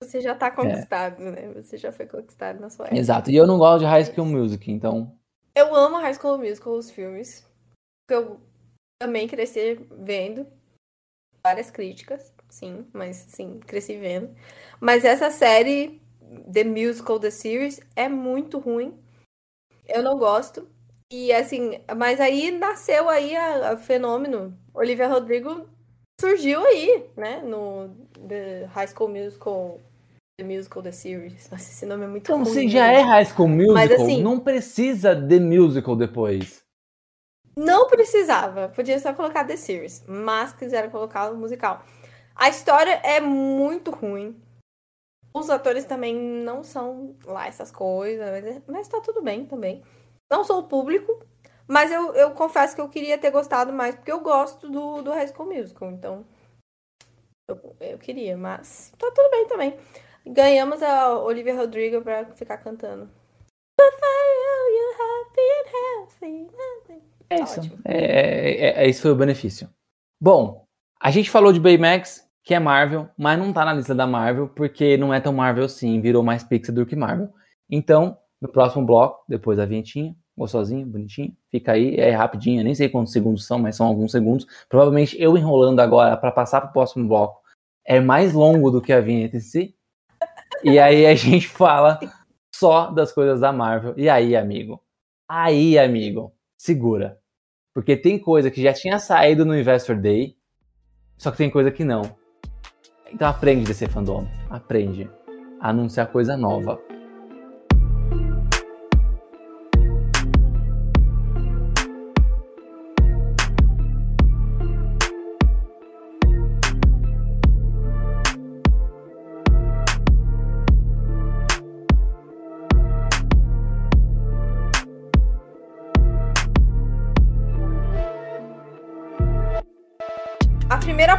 Você já tá conquistado, né? Você já foi conquistado na sua época. Exato. E eu não gosto de High School Music, então. Eu amo High School Musical, os filmes. Eu também cresci vendo várias críticas, sim, mas sim, cresci vendo. Mas essa série, The Musical, The Series, é muito ruim. Eu não gosto. E assim, mas aí nasceu aí a fenômeno. Olivia Rodrigo surgiu aí, né? No The High School Musical, The Musical, The Series. Nossa, esse nome é muito Então, ruim. se já gente. é High School Musical, assim- não precisa de musical depois. Não precisava, podia só colocar The Series, mas quiseram colocar o musical. A história é muito ruim. Os atores também não são lá essas coisas, mas, mas tá tudo bem também. Não sou o público, mas eu, eu confesso que eu queria ter gostado mais, porque eu gosto do, do High School Musical, então eu, eu queria, mas tá tudo bem também. Ganhamos a Olivia Rodrigo pra ficar cantando. É isso. É, é, é, esse foi o benefício. Bom, a gente falou de Baymax, que é Marvel, mas não tá na lista da Marvel, porque não é tão Marvel assim, virou mais Pixar do que Marvel. Então, no próximo bloco, depois da vinhetinha, gostosinho, bonitinho, fica aí, é rapidinho, nem sei quantos segundos são, mas são alguns segundos. Provavelmente eu enrolando agora para passar pro próximo bloco é mais longo do que a vinheta em si. E aí a gente fala só das coisas da Marvel. E aí, amigo? Aí, amigo, segura. Porque tem coisa que já tinha saído no Investor Day, só que tem coisa que não. Então aprende desse fandom. Aprende a anunciar coisa nova.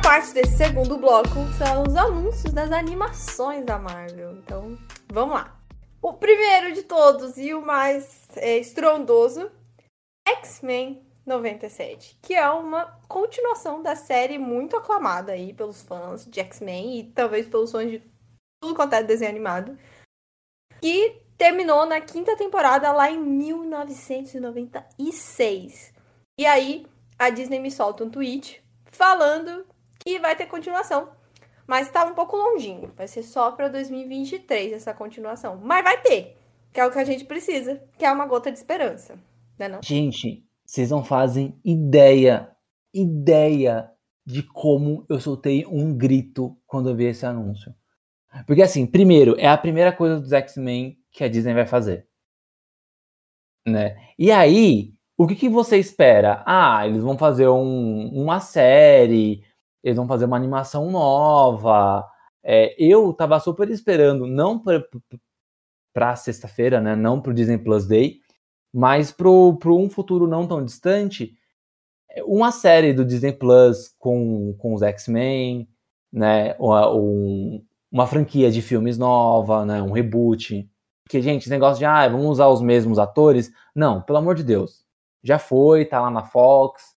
Parte desse segundo bloco são os anúncios das animações da Marvel. Então, vamos lá. O primeiro de todos e o mais é, estrondoso, X-Men 97, que é uma continuação da série muito aclamada aí pelos fãs de X-Men e talvez pelos fãs de tudo quanto é desenho animado, que terminou na quinta temporada lá em 1996. E aí a Disney me solta um tweet falando e vai ter continuação. Mas tá um pouco longinho. Vai ser só para 2023 essa continuação. Mas vai ter. Que é o que a gente precisa. Que é uma gota de esperança. Né não? Gente, vocês não fazem ideia, ideia de como eu soltei um grito quando eu vi esse anúncio. Porque assim, primeiro, é a primeira coisa dos X-Men que a Disney vai fazer. Né? E aí, o que, que você espera? Ah, eles vão fazer um, uma série, eles vão fazer uma animação nova. É, eu tava super esperando, não para sexta-feira, né? Não pro Disney Plus Day, mas pro, pro um futuro não tão distante, uma série do Disney Plus com, com os X-Men, né? Um, uma franquia de filmes nova, né? Um reboot. Porque, gente, esse negócio de, ah, vamos usar os mesmos atores. Não, pelo amor de Deus. Já foi, tá lá na Fox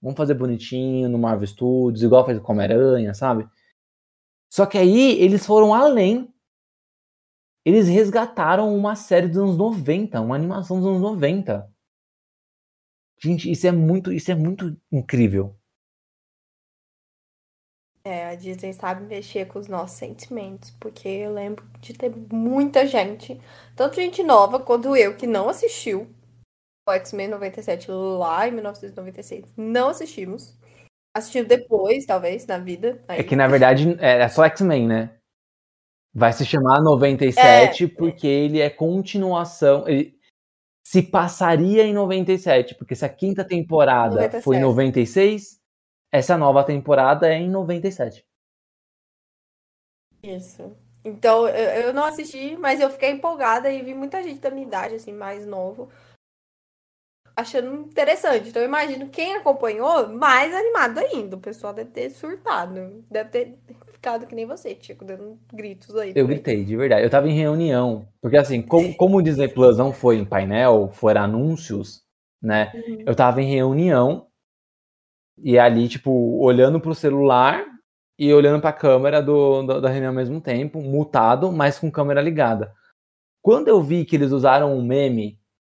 Vamos fazer bonitinho no Marvel Studios, igual fez com Homem-Aranha, sabe? Só que aí eles foram além. Eles resgataram uma série dos anos 90, uma animação dos anos 90. Gente, isso é muito, isso é muito incrível. É, a Disney sabe mexer com os nossos sentimentos, porque eu lembro de ter muita gente, tanto gente nova quanto eu, que não assistiu, X-Men 97 lá em 1996. Não assistimos. Assistimos depois, talvez, na vida. Aí. É que, na verdade, é só X-Men, né? Vai se chamar 97 é, porque ele é continuação. Ele se passaria em 97, porque se a quinta temporada 97. foi em 96, essa nova temporada é em 97. Isso. Então, eu não assisti, mas eu fiquei empolgada e vi muita gente da minha idade, assim, mais novo, achando interessante. Então, eu imagino quem acompanhou, mais animado ainda. O pessoal deve ter surtado. Deve ter ficado que nem você, Tico, dando gritos aí. Eu gritei, de verdade. Eu tava em reunião. Porque, assim, como, como o Disney Plus não foi em painel, foram anúncios, né? Uhum. Eu tava em reunião e ali, tipo, olhando pro celular e olhando pra câmera do, do, da reunião ao mesmo tempo, mutado, mas com câmera ligada. Quando eu vi que eles usaram um meme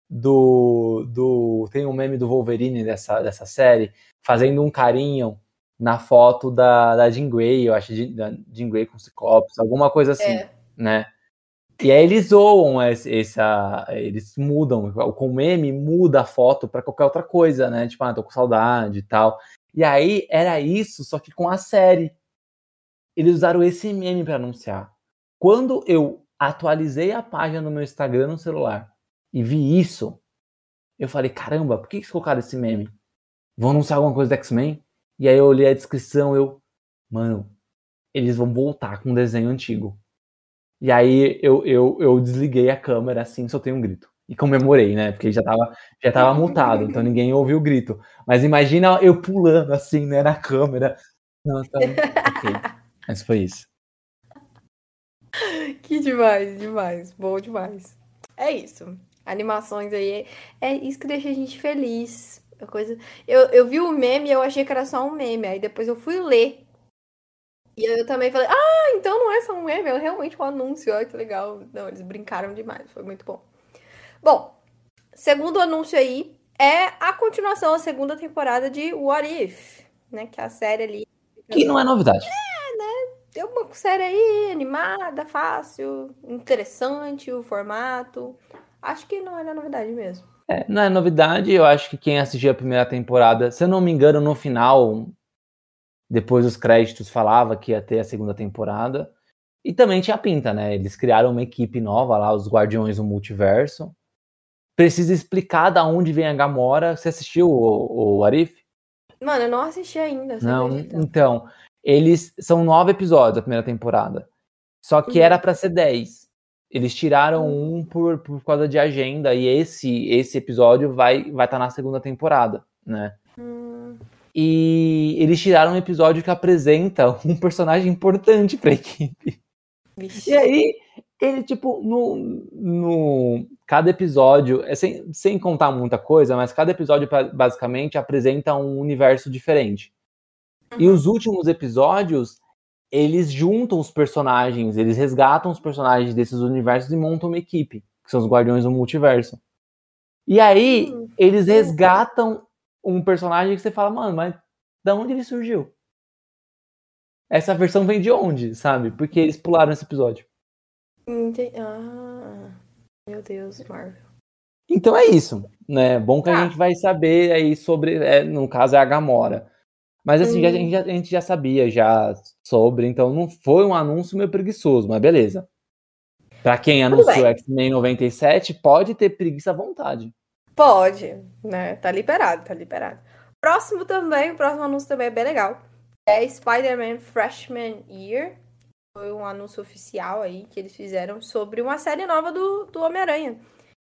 do, do. Tem um meme do Wolverine dessa, dessa série, fazendo um carinho na foto da, da Jean Grey, eu acho, da Jean Grey com Ciclopes, alguma coisa assim, é. né? E aí eles zoam esse, essa. Eles mudam, com o meme muda a foto para qualquer outra coisa, né? Tipo, ah, tô com saudade e tal. E aí era isso, só que com a série. Eles usaram esse meme para anunciar. Quando eu atualizei a página no meu Instagram no celular e vi isso, eu falei, caramba, por que eles colocaram esse meme? Vão anunciar alguma coisa do X-Men? E aí eu olhei a descrição, eu, mano, eles vão voltar com um desenho antigo. E aí eu, eu, eu desliguei a câmera assim, soltei um grito. E comemorei, né? Porque já tava, já tava mutado, então ninguém ouviu o grito. Mas imagina eu pulando assim, né, na câmera. Nossa, ok. Mas foi isso. que demais, demais. Bom demais. É isso. Animações aí. É isso que deixa a gente feliz. A coisa... eu, eu vi o meme e eu achei que era só um meme. Aí depois eu fui ler. E eu também falei, ah, então não é só um meme, é realmente um anúncio. Olha que legal. Não, eles brincaram demais, foi muito bom. Bom, segundo anúncio aí é a continuação, a segunda temporada de What If, né? Que é a série ali. Que não é novidade. É, né? Tem uma série aí animada, fácil, interessante o formato. Acho que não é novidade mesmo. É, não é novidade, eu acho que quem assistiu a primeira temporada, se eu não me engano, no final, depois dos créditos, falava que ia ter a segunda temporada. E também tinha pinta, né? Eles criaram uma equipe nova lá, os Guardiões do Multiverso. Precisa explicar da onde vem a Gamora. Você assistiu o, o Arif? Mano, eu não assisti ainda. Não, acredita? então. Eles são nove episódios da primeira temporada. Só que uhum. era para ser dez. Eles tiraram uhum. um por, por causa de agenda e esse esse episódio vai vai estar tá na segunda temporada, né? Uhum. E eles tiraram um episódio que apresenta um personagem importante para a equipe. Vixe. E aí ele tipo no, no cada episódio, é sem, sem contar muita coisa, mas cada episódio basicamente apresenta um universo diferente. Uhum. E os últimos episódios eles juntam os personagens, eles resgatam os personagens desses universos e montam uma equipe, que são os Guardiões do Multiverso. E aí, hum, eles resgatam um personagem que você fala, mano, mas da onde ele surgiu? Essa versão vem de onde, sabe? Porque eles pularam esse episódio. Entendi. Ah, meu Deus, Marvel. Então é isso, né? Bom que ah. a gente vai saber aí sobre, é, no caso é a Gamora. Mas assim, hum. a, gente já, a gente já sabia já sobre, então não foi um anúncio meio preguiçoso, mas beleza. Pra quem anunciou X-Men 97, pode ter preguiça à vontade. Pode, né? Tá liberado, tá liberado. Próximo também, o próximo anúncio também é bem legal. É Spider-Man Freshman Year. Foi um anúncio oficial aí que eles fizeram sobre uma série nova do, do Homem-Aranha.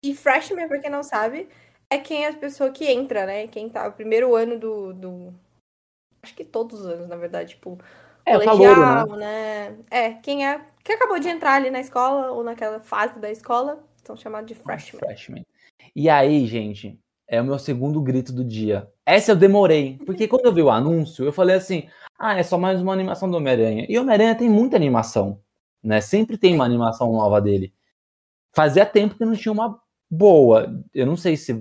E Freshman, pra quem não sabe, é quem é a pessoa que entra, né? Quem tá o primeiro ano do, do acho que todos os anos, na verdade, tipo, é, colegial, calouro, né? né? É, quem é que acabou de entrar ali na escola ou naquela fase da escola, são chamados de freshman. freshman. E aí, gente, é o meu segundo grito do dia. Essa eu demorei, porque quando eu vi o anúncio, eu falei assim: "Ah, é só mais uma animação do Homem-Aranha". E o Homem-Aranha tem muita animação, né? Sempre tem uma animação nova dele. Fazia tempo que não tinha uma boa. Eu não sei se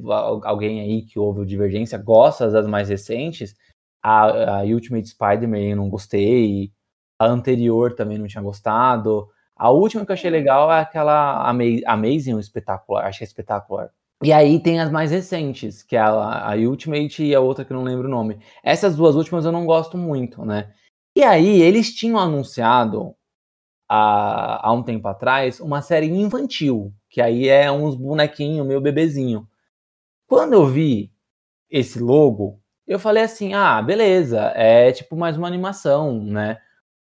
alguém aí que ouve o Divergência gosta das mais recentes, a, a Ultimate Spider-Man eu não gostei. A anterior também não tinha gostado. A última que eu achei legal é aquela Amazing Espetacular. Que é Espetacular. E aí tem as mais recentes, que é a, a Ultimate e a outra que eu não lembro o nome. Essas duas últimas eu não gosto muito, né? E aí eles tinham anunciado há, há um tempo atrás uma série infantil, que aí é uns bonequinhos, meu bebezinho. Quando eu vi esse logo, eu falei assim, ah, beleza, é tipo mais uma animação, né?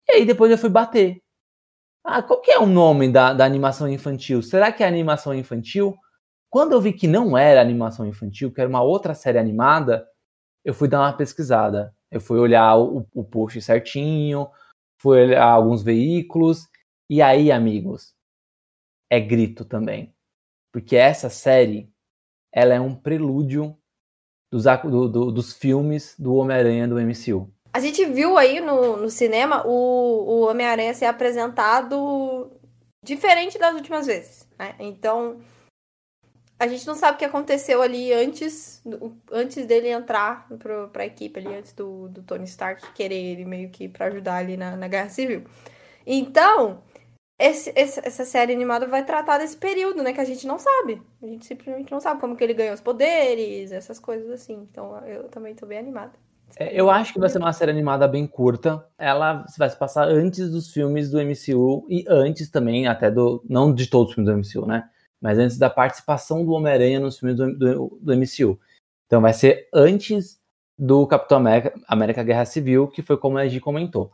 E aí depois eu fui bater. Ah, qual que é o nome da, da animação infantil? Será que é animação infantil? Quando eu vi que não era animação infantil, que era uma outra série animada, eu fui dar uma pesquisada. Eu fui olhar o, o post certinho, fui olhar alguns veículos, e aí, amigos, é grito também. Porque essa série, ela é um prelúdio dos, do, do, dos filmes do Homem-Aranha do MCU. A gente viu aí no, no cinema o, o Homem-Aranha ser apresentado diferente das últimas vezes. Né? Então, a gente não sabe o que aconteceu ali antes, antes dele entrar para a equipe, ali, antes do, do Tony Stark querer ele meio que para ajudar ali na, na Guerra Civil. Então, esse, essa série animada vai tratar desse período, né? Que a gente não sabe. A gente simplesmente não sabe como que ele ganhou os poderes, essas coisas assim. Então eu também tô bem animada. É, eu acho que vai ser uma série animada bem curta. Ela vai se passar antes dos filmes do MCU e antes também, até do. Não de todos os filmes do MCU, né? Mas antes da participação do Homem-Aranha nos filmes do, do, do, MCU. Então vai ser antes do Capitão América, América Guerra Civil, que foi como a gente comentou.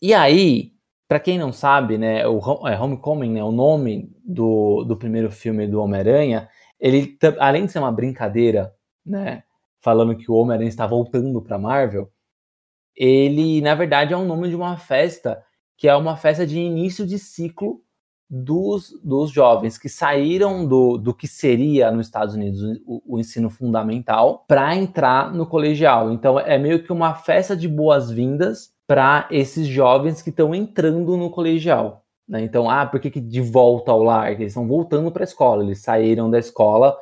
E aí, para quem não sabe, né, o é, Homecoming, né, o nome do, do primeiro filme do Homem-Aranha, ele além de ser uma brincadeira, né, falando que o Homem-Aranha está voltando para Marvel, ele na verdade é o nome de uma festa que é uma festa de início de ciclo dos, dos jovens que saíram do, do que seria nos Estados Unidos o, o ensino fundamental para entrar no colegial. Então é meio que uma festa de boas-vindas para esses jovens que estão entrando no colegial. Né? Então, ah, por que, que de volta ao lar? Eles estão voltando para a escola, eles saíram da escola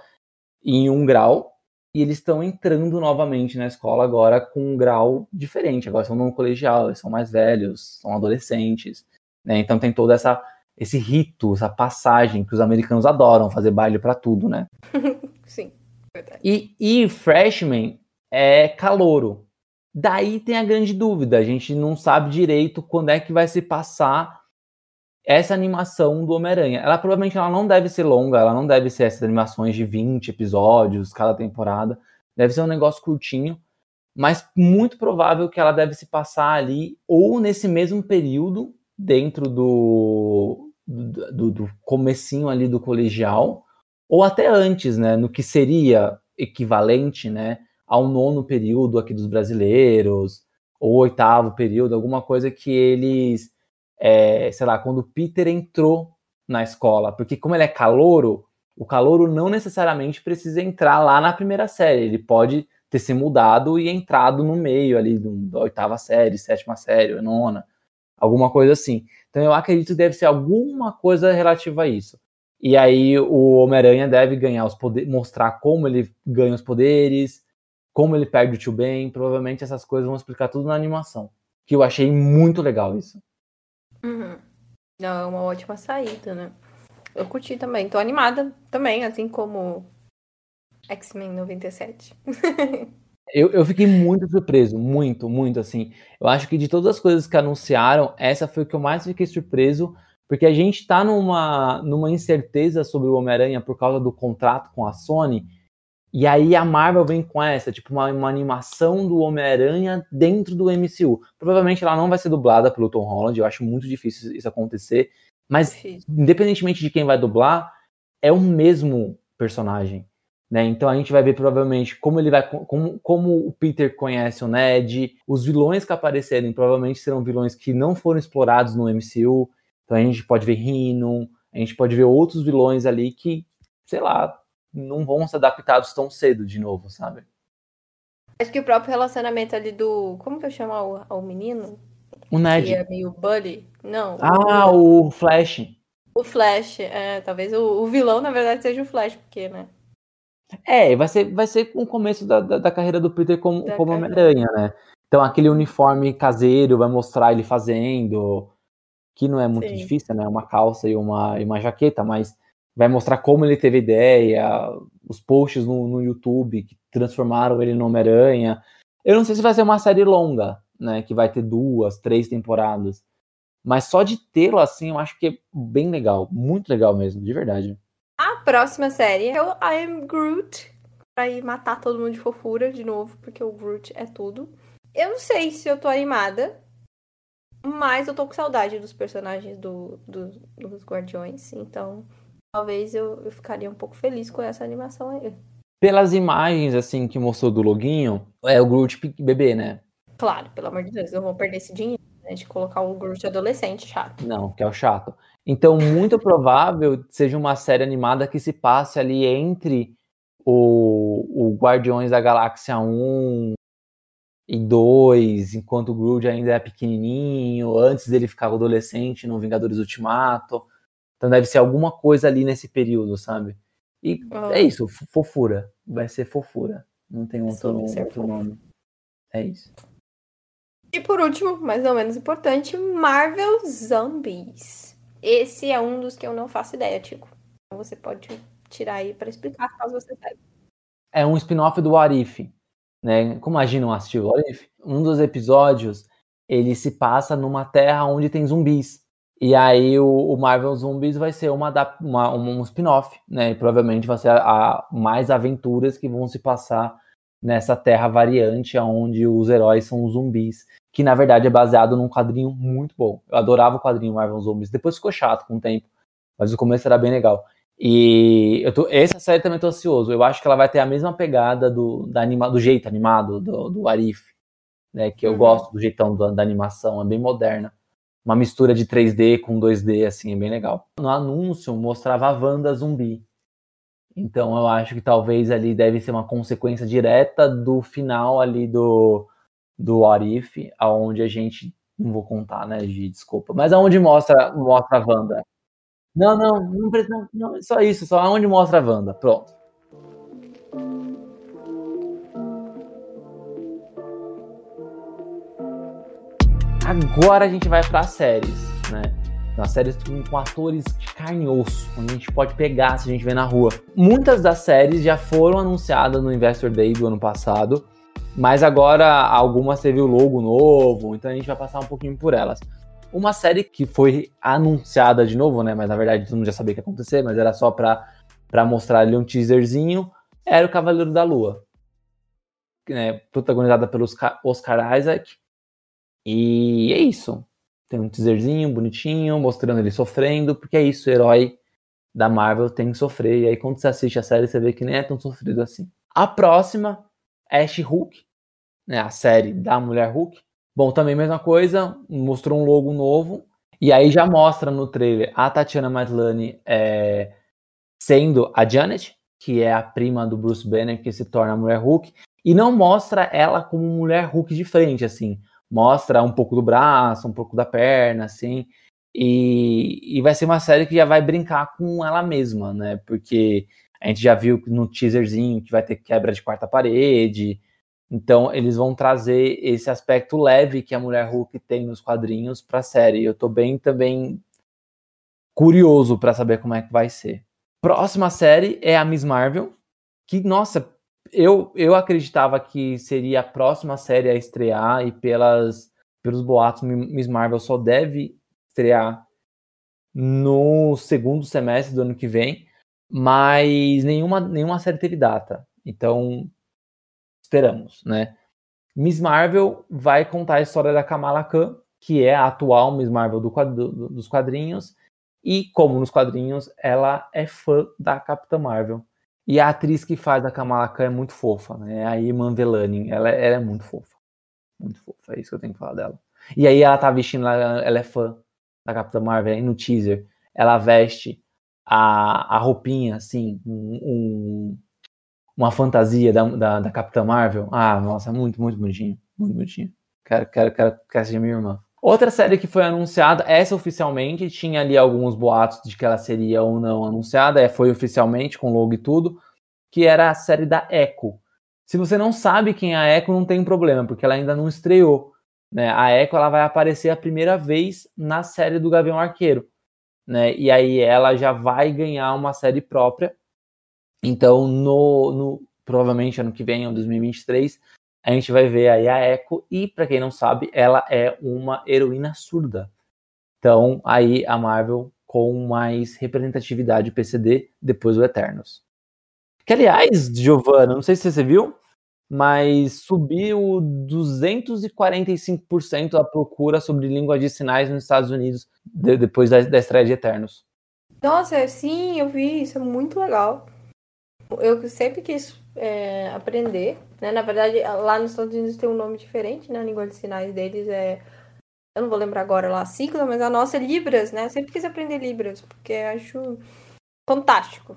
em um grau e eles estão entrando novamente na escola agora com um grau diferente. Agora são no colegial, eles são mais velhos, são adolescentes. Né? Então tem toda essa esse rito, essa passagem que os americanos adoram fazer baile para tudo, né? Sim, verdade. E, e freshman é calouro. Daí tem a grande dúvida, a gente não sabe direito quando é que vai se passar essa animação do Homem-Aranha. Ela provavelmente ela não deve ser longa, ela não deve ser essas animações de 20 episódios cada temporada. Deve ser um negócio curtinho, mas muito provável que ela deve se passar ali ou nesse mesmo período dentro do do, do comecinho ali do colegial, ou até antes, né, no que seria equivalente, né, ao nono período aqui dos brasileiros, ou oitavo período, alguma coisa que eles, é, sei lá, quando o Peter entrou na escola, porque como ele é calouro, o calouro não necessariamente precisa entrar lá na primeira série, ele pode ter se mudado e entrado no meio ali da oitava série, sétima série, nona, alguma coisa assim. Então eu acredito que deve ser alguma coisa relativa a isso. E aí o Homem-Aranha deve ganhar os poderes, mostrar como ele ganha os poderes, como ele perde o tio Ben. Provavelmente essas coisas vão explicar tudo na animação. Que eu achei muito legal isso. Uhum. Não, é uma ótima saída, né? Eu curti também. Tô animada também, assim como X-Men 97. Eu, eu fiquei muito surpreso, muito, muito, assim. Eu acho que de todas as coisas que anunciaram, essa foi o que eu mais fiquei surpreso, porque a gente tá numa, numa incerteza sobre o Homem-Aranha por causa do contrato com a Sony, e aí a Marvel vem com essa, tipo, uma, uma animação do Homem-Aranha dentro do MCU. Provavelmente ela não vai ser dublada pelo Tom Holland, eu acho muito difícil isso acontecer, mas independentemente de quem vai dublar, é o mesmo personagem. Né? Então a gente vai ver provavelmente como ele vai como, como o Peter conhece o Ned, os vilões que aparecerem provavelmente serão vilões que não foram explorados no MCU. Então a gente pode ver Rhino, a gente pode ver outros vilões ali que, sei lá, não vão ser adaptados tão cedo de novo, sabe? Acho que o próprio relacionamento ali do. Como que eu chamo o, o menino? O Ned. Que é meio Bully? Não. Ah, o, o Flash. O Flash, é, talvez o, o vilão, na verdade, seja o Flash, porque, né? É, vai ser, vai ser o começo da, da, da carreira do Peter como, como Homem-Aranha, né? Então aquele uniforme caseiro vai mostrar ele fazendo, que não é muito Sim. difícil, né? Uma calça e uma, e uma jaqueta, mas vai mostrar como ele teve ideia, os posts no, no YouTube que transformaram ele no Homem-Aranha. Eu não sei se vai ser uma série longa, né? Que vai ter duas, três temporadas. Mas só de tê-lo assim, eu acho que é bem legal, muito legal mesmo, de verdade. A próxima série é o I Am Groot. Pra ir matar todo mundo de fofura de novo, porque o Groot é tudo. Eu não sei se eu tô animada, mas eu tô com saudade dos personagens do, do dos Guardiões. Então, talvez eu, eu ficaria um pouco feliz com essa animação aí. Pelas imagens, assim, que mostrou do loginho, é o Groot bebê, né? Claro, pelo amor de Deus, eu vou perder esse dinheiro, né, de colocar o Groot adolescente chato. Não, que é o chato. Então, muito provável seja uma série animada que se passe ali entre o, o Guardiões da Galáxia 1 e 2, enquanto o Groot ainda é pequenininho, antes dele ficar adolescente no Vingadores Ultimato. Então deve ser alguma coisa ali nesse período, sabe? E oh. é isso, fofura. Vai ser fofura. Não tem outro, outro nome. É isso. E por último, mais ou menos importante, Marvel Zombies. Esse é um dos que eu não faço ideia, Tico. Então você pode tirar aí para explicar caso você saiba. É um spin-off do Arif, né? Como a não assistiu o Arif? Um dos episódios ele se passa numa terra onde tem zumbis. E aí o, o Marvel Zombies vai ser uma, uma um spin-off, né? E provavelmente vai ser a, a, mais aventuras que vão se passar nessa terra variante onde os heróis são os zumbis que na verdade é baseado num quadrinho muito bom. Eu adorava o quadrinho Marvel Zombies. Depois ficou chato com o tempo, mas o começo era bem legal. E eu tô, essa série também tô ansioso. Eu acho que ela vai ter a mesma pegada do, da anima, do jeito animado do, do Arif, né? Que eu uhum. gosto do jeitão da, da, animação, é bem moderna. Uma mistura de 3D com 2D, assim, é bem legal. No anúncio mostrava a Wanda zumbi. Então eu acho que talvez ali deve ser uma consequência direta do final ali do, do What If, aonde a gente. Não vou contar, né, Gi, desculpa. Mas aonde mostra, mostra a Wanda. Não, não, não, não, não só isso, só aonde mostra a Wanda. Pronto. Agora a gente vai para séries, né? As séries com, com, atores de carne e osso, onde a gente pode pegar se a gente vê na rua. Muitas das séries já foram anunciadas no Investor Day do ano passado, mas agora algumas teve o logo novo, então a gente vai passar um pouquinho por elas. Uma série que foi anunciada de novo, né? Mas na verdade todo mundo já sabia que ia acontecer, mas era só para mostrar ali um teaserzinho, era o Cavaleiro da Lua. Né, protagonizada pelo Oscar Isaac e é isso. Tem um teaserzinho bonitinho, mostrando ele sofrendo, porque é isso, o herói da Marvel tem que sofrer. E aí, quando você assiste a série, você vê que nem é tão sofrido assim. A próxima, Ash Hulk, né, a série da Mulher Hulk. Bom, também mesma coisa, mostrou um logo novo. E aí já mostra no trailer a Tatiana Maslany é, sendo a Janet, que é a prima do Bruce Banner, que se torna a Mulher Hulk. E não mostra ela como Mulher Hulk de frente, assim mostra um pouco do braço, um pouco da perna, assim. E, e vai ser uma série que já vai brincar com ela mesma, né? Porque a gente já viu no teaserzinho que vai ter quebra de quarta parede. Então, eles vão trazer esse aspecto leve que a Mulher Hulk tem nos quadrinhos para a série. Eu tô bem também curioso para saber como é que vai ser. Próxima série é a Miss Marvel, que nossa, eu, eu acreditava que seria a próxima série a estrear e pelas, pelos boatos, Miss Marvel só deve estrear no segundo semestre do ano que vem, mas nenhuma, nenhuma série teve data. Então, esperamos, né? Miss Marvel vai contar a história da Kamala Khan, que é a atual Miss Marvel do, do, dos quadrinhos, e como nos quadrinhos, ela é fã da Capitã Marvel. E a atriz que faz a Kamala Khan é muito fofa, né? A Iman. Ela, ela, é muito fofa. Muito fofa. É isso que eu tenho que falar dela. E aí ela tá vestindo, ela, ela é fã da Capitã Marvel. Aí no teaser, ela veste a, a roupinha, assim, um, um, uma fantasia da, da, da Capitã Marvel. Ah, nossa, muito, muito bonitinho. Muito bonitinho. Quero, quero, quero que essa seja minha irmã. Outra série que foi anunciada, essa oficialmente, tinha ali alguns boatos de que ela seria ou não anunciada, é, foi oficialmente, com logo e tudo, que era a série da Echo. Se você não sabe quem é a Echo, não tem problema, porque ela ainda não estreou. Né? A Echo ela vai aparecer a primeira vez na série do Gavião Arqueiro. Né? E aí ela já vai ganhar uma série própria. Então, no, no provavelmente ano que vem, em 2023, a gente vai ver aí a Echo e, para quem não sabe, ela é uma heroína surda. Então, aí a Marvel com mais representatividade PCD depois do Eternos. Que, aliás, Giovanna, não sei se você viu, mas subiu 245% a procura sobre língua de sinais nos Estados Unidos de, depois da, da estreia de Eternos. Nossa, sim, eu vi, isso é muito legal. Eu sempre quis é, aprender, né? Na verdade, lá nos Estados Unidos tem um nome diferente, né? A língua de sinais deles é. Eu não vou lembrar agora lá a sigla, mas a nossa é Libras, né? Eu sempre quis aprender Libras, porque acho fantástico.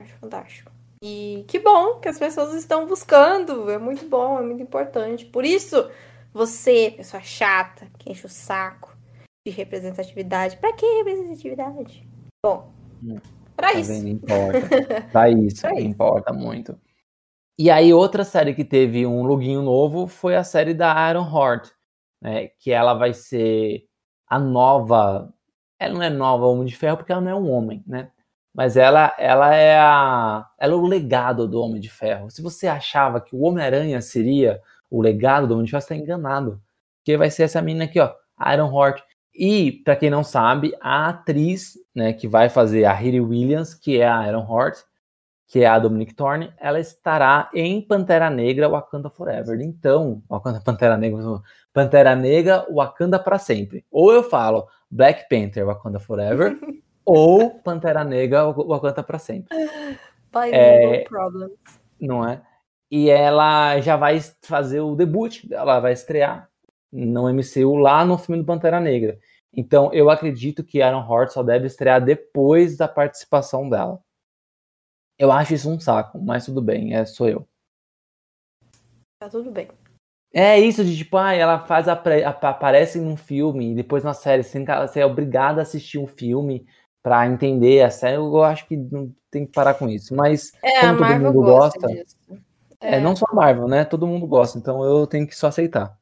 Acho fantástico. E que bom que as pessoas estão buscando. É muito bom, é muito importante. Por isso, você, pessoa chata, que enche o saco de representatividade. Pra que representatividade? Bom, hum. Pra tá isso. Vendo? Importa. pra isso, pra importa isso. muito. E aí, outra série que teve um loginho novo foi a série da Iron Heart, né? Que ela vai ser a nova. Ela não é nova Homem de Ferro porque ela não é um homem, né? Mas ela, ela é a. Ela é o legado do Homem de Ferro. Se você achava que o Homem-Aranha seria o legado do Homem de Ferro, você está enganado. Porque vai ser essa menina aqui, ó, Iron Heart. E, para quem não sabe, a atriz né, que vai fazer a Riri Williams, que é a Iron Heart, que é a Dominic Thorne, ela estará em Pantera Negra Wakanda Forever. Então, Wakanda Pantera Negra, Pantera Negra Wakanda para sempre. Ou eu falo Black Panther Wakanda Forever, ou Pantera Negra Wakanda para sempre. By é, no Não é? E ela já vai fazer o debut, ela vai estrear no MCU lá no filme do Pantera Negra. Então, eu acredito que Aaron Hort só deve estrear depois da participação dela. Eu acho isso um saco, mas tudo bem, é, sou eu. Tá tudo bem. É isso de tipo, ah, ela faz a, a, aparece num filme e depois na série, você, você é obrigado a assistir um filme para entender a série. Eu acho que não tem que parar com isso. Mas é, como todo mundo gosta, é. é. não só a Marvel, né? Todo mundo gosta, então eu tenho que só aceitar.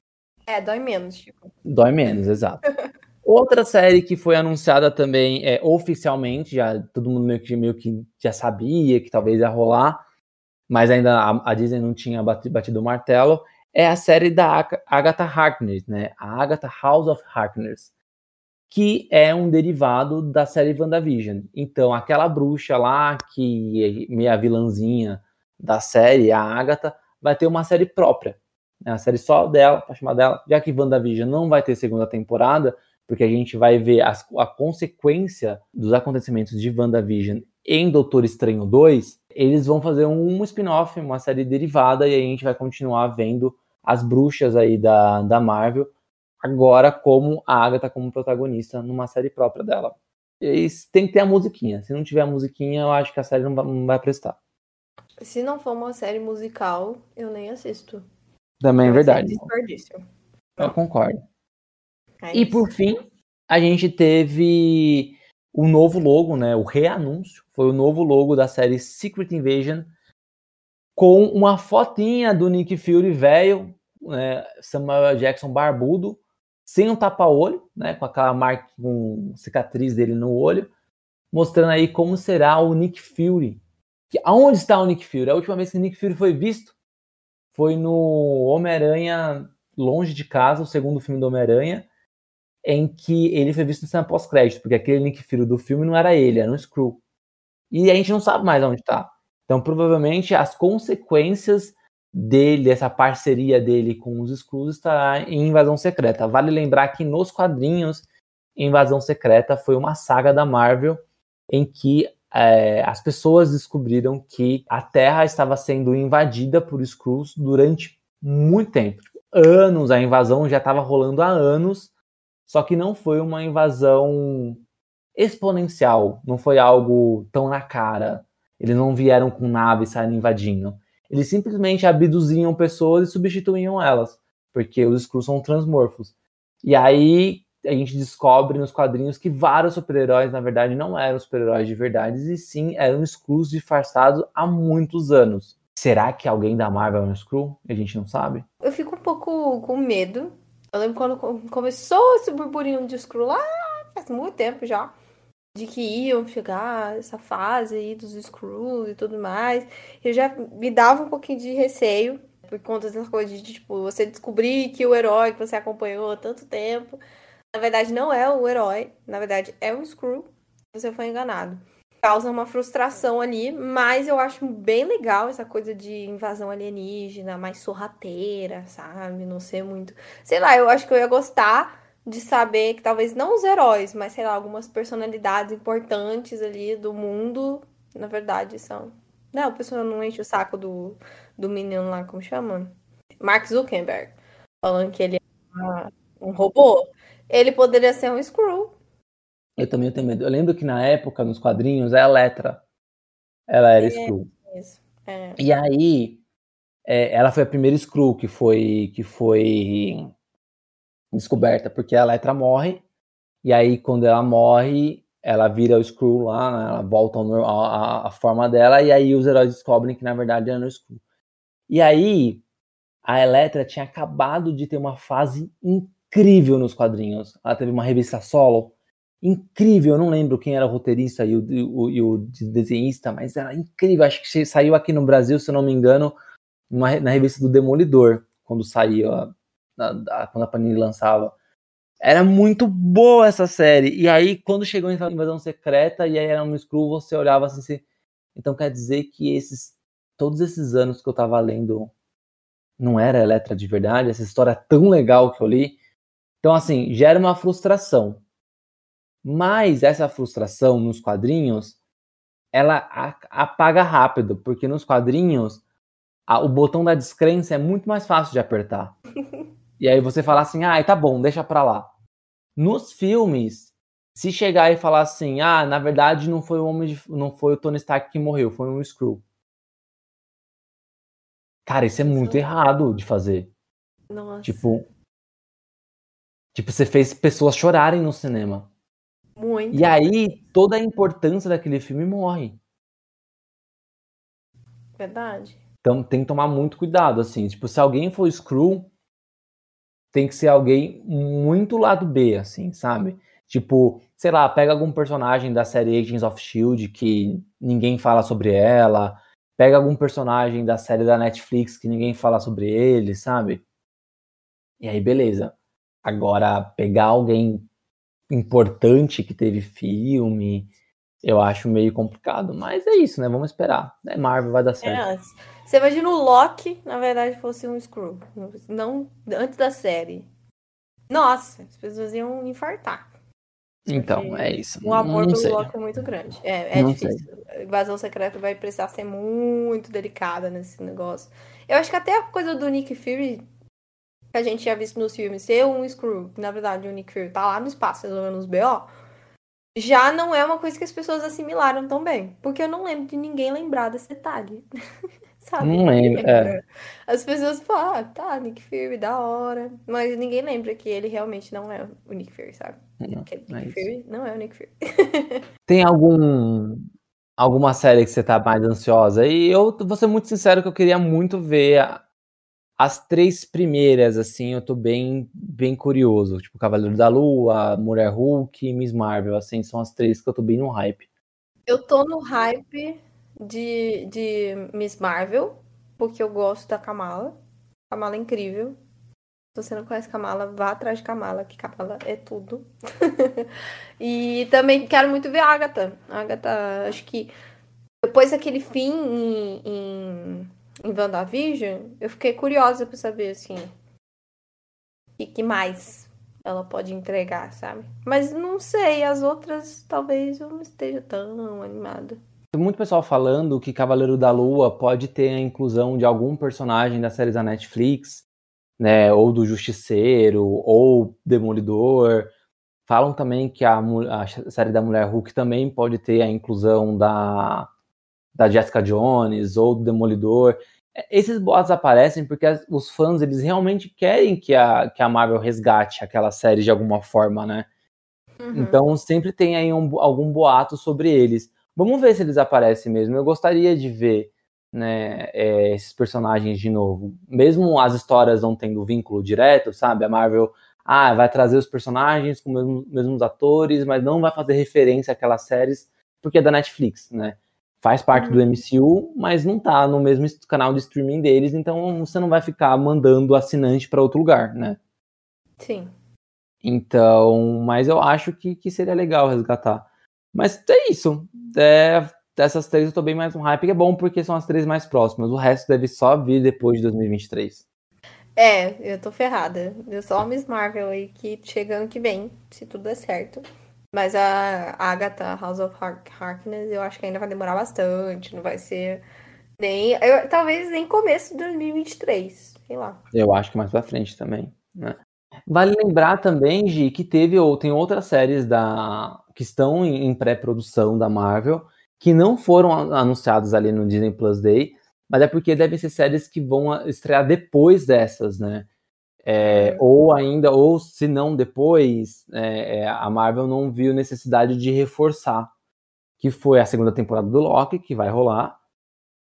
É, dói menos, tipo. Dói menos, exato. Outra série que foi anunciada também é, oficialmente, já todo mundo meio que, meio que já sabia que talvez ia rolar, mas ainda a, a Disney não tinha batido, o martelo, é a série da Agatha Harkness, né? A Agatha House of Harkness, que é um derivado da série WandaVision. Então, aquela bruxa lá, que é meia vilãzinha da série, a Agatha, vai ter uma série própria. Né? A série só dela, pra chamar dela, já que WandaVision não vai ter segunda temporada, porque a gente vai ver as, a consequência dos acontecimentos de WandaVision em Doutor Estranho 2, eles vão fazer um spin-off, uma série derivada, e aí a gente vai continuar vendo as bruxas aí da, da Marvel, agora como a Agatha como protagonista numa série própria dela. E tem que ter a musiquinha. Se não tiver a musiquinha, eu acho que a série não vai, não vai prestar. Se não for uma série musical, eu nem assisto. Também é verdade. Desperdício. Eu concordo. É e por fim, a gente teve o novo logo, né? O reanúncio. Foi o novo logo da série Secret Invasion com uma fotinha do Nick Fury velho, né, Samuel Jackson barbudo, sem um tapa-olho, né, com aquela marca, com cicatriz dele no olho, mostrando aí como será o Nick Fury. Que, aonde está o Nick Fury? A última vez que o Nick Fury foi visto foi no Homem-Aranha Longe de Casa, o segundo filme do Homem-Aranha, em que ele foi visto no cena pós-crédito, porque aquele Nick Fury do filme não era ele, era um Screw. E a gente não sabe mais onde está. Então, provavelmente, as consequências dele, essa parceria dele com os Skrulls estará em Invasão Secreta. Vale lembrar que nos quadrinhos, Invasão Secreta foi uma saga da Marvel em que é, as pessoas descobriram que a Terra estava sendo invadida por Skrulls durante muito tempo. Anos, a invasão já estava rolando há anos só que não foi uma invasão exponencial, não foi algo tão na cara. Eles não vieram com naves saindo invadindo. Eles simplesmente abduziam pessoas e substituíam elas, porque os Skrulls são transmorfos. E aí a gente descobre nos quadrinhos que vários super-heróis, na verdade, não eram super-heróis de verdade, e sim eram Skrulls disfarçados há muitos anos. Será que alguém da Marvel é um Skrull? A gente não sabe. Eu fico um pouco com medo eu lembro quando começou esse burburinho de Skrull lá, faz muito tempo já, de que iam chegar essa fase aí dos Skrulls e tudo mais. Eu já me dava um pouquinho de receio por conta dessas coisas de, tipo, você descobrir que o herói que você acompanhou há tanto tempo, na verdade não é o herói, na verdade é o Skrull, você foi enganado causa uma frustração ali, mas eu acho bem legal essa coisa de invasão alienígena, mais sorrateira, sabe? Não ser muito. Sei lá, eu acho que eu ia gostar de saber que talvez não os heróis, mas sei lá, algumas personalidades importantes ali do mundo, na verdade, são. Não, o pessoal não enche o saco do, do menino lá, como chama? Mark Zuckerberg. Falando que ele é um robô. Ele poderia ser um Screw, eu também tenho medo. Eu lembro que na época, nos quadrinhos, a Eletra, ela era é, Skrull. É. E aí, é, ela foi a primeira Skrull que foi, que foi descoberta, porque a Eletra morre, e aí quando ela morre, ela vira o Skrull lá, né, ela volta à forma dela, e aí os heróis descobrem que na verdade ela não é Skrull. E aí, a Eletra tinha acabado de ter uma fase incrível nos quadrinhos. Ela teve uma revista solo incrível. Eu não lembro quem era o roteirista e o, o, e o desenhista, mas era incrível. Acho que saiu aqui no Brasil, se eu não me engano, na revista do Demolidor, quando saiu, quando a Panini lançava. Era muito boa essa série. E aí, quando chegou em Invasão Secreta e aí era um Screw, você olhava assim, assim, então quer dizer que esses todos esses anos que eu tava lendo não era Eletra de verdade, essa história tão legal que eu li. Então, assim, gera uma frustração. Mas essa frustração nos quadrinhos, ela apaga rápido, porque nos quadrinhos a, o botão da descrença é muito mais fácil de apertar. E aí você fala assim, ah, tá bom, deixa pra lá. Nos filmes, se chegar e falar assim, ah, na verdade não foi o homem de, não foi o Tony Stark que morreu, foi um Screw. Cara, isso é muito errado de fazer. Nossa. Tipo, tipo, você fez pessoas chorarem no cinema. muito. E aí toda a importância daquele filme morre. Verdade. Então tem que tomar muito cuidado, assim. Tipo, se alguém for Screw, tem que ser alguém muito lado B, assim, sabe? Tipo, sei lá, pega algum personagem da série Agents of Shield que ninguém fala sobre ela, pega algum personagem da série da Netflix que ninguém fala sobre ele, sabe? E aí, beleza. Agora, pegar alguém importante que teve filme, eu acho meio complicado. Mas é isso, né? Vamos esperar. É Marvel, vai dar certo. É, você imagina o Loki, na verdade, fosse um Screw. Não antes da série. Nossa, as pessoas iam infartar. então, é isso. O amor não pelo sei. Loki é muito grande. É, é difícil. A invasão secreta vai precisar ser muito delicada nesse negócio. Eu acho que até a coisa do Nick Fury, que a gente já visto nos filmes, ser um Screw, que na verdade o Nick Fury tá lá no espaço resolvendo os BO, já não é uma coisa que as pessoas assimilaram tão bem. Porque eu não lembro de ninguém lembrar desse detalhe. Sabe? Não lembro, é. lembra. As pessoas falam, ah, tá, Nick Fury, da hora. Mas ninguém lembra que ele realmente não é o Nick Fury, sabe? Não, é Nick isso. Fury não é o Nick Fury. Tem algum alguma série que você tá mais ansiosa? E eu vou ser muito sincero que eu queria muito ver a- as três primeiras, assim, eu tô bem bem curioso. Tipo, Cavaleiro da Lua, Mulher Hulk e Miss Marvel, assim, são as três que eu tô bem no hype. Eu tô no hype de, de Miss Marvel, porque eu gosto da Kamala. Kamala é incrível. Se você não conhece Kamala, vá atrás de Kamala, que Kamala é tudo. e também quero muito ver a Agatha. A Agatha, acho que depois daquele fim em, em, em WandaVision, eu fiquei curiosa pra saber, assim, o que, mais ela pode entregar, sabe? Mas não sei, as outras talvez eu não esteja tão animada. Tem muito pessoal falando que Cavaleiro da Lua pode ter a inclusão de algum personagem da série da Netflix, né? Ou do Justiceiro, ou Demolidor. Falam também que a, a série da Mulher Hulk também pode ter a inclusão da, da Jessica Jones ou do Demolidor. É, Esses boatos aparecem porque as- os fãs eles realmente querem que a, que a Marvel resgate aquela série de alguma forma, né? Uhum. Então sempre tem aí um algum boato sobre eles. Vamos ver se eles aparecem mesmo. Eu gostaria de ver né, é, esses personagens de novo. Mesmo as histórias não tendo vínculo direto, sabe? A Marvel ah, vai trazer os personagens com os mesmos, mesmos atores, mas não vai fazer referência àquelas séries porque é da Netflix, né? Faz parte do MCU, mas não tá no mesmo canal de streaming deles, então você não vai ficar mandando assinante para outro lugar, né? Sim. Então, mas eu acho que, que seria legal resgatar. Mas é isso. É, dessas três eu tô bem mais no hype, que é bom porque são as três mais próximas. O resto deve só vir depois de 2023. É, eu tô ferrada. Eu só a Miss Marvel aí que chega ano que vem, se tudo der certo. Mas a Agatha House of Hark Harkness eu acho que ainda vai demorar bastante. Não vai ser nem. eu- talvez nem começo de 2023. Sei lá. Eu acho que mais pra frente também. Né? Vale lembrar também, Gi, que teve ou tem outras séries da que estão em, em pré-produção da Marvel que não foram anunciadas ali no Disney Plus Day, mas é porque devem ser séries que vão estrear depois dessas, né? É, ou ainda, ou se não depois, é, é, a Marvel não viu necessidade de reforçar, que foi a segunda temporada do Loki, que vai rolar,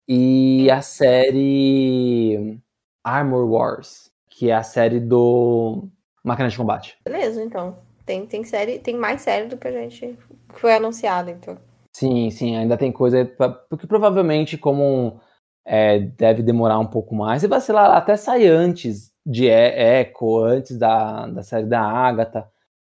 e a série Armor Wars, que é a série do Máquina de Combate. Beleza, então. Tem, tem série, tem mais série do que a gente foi anunciado, então. Sim, sim, ainda tem coisa, pra- porque provavelmente como é, deve demorar um pouco mais, e vai ser lá, até sair antes de Echo, antes da, da série da Agatha,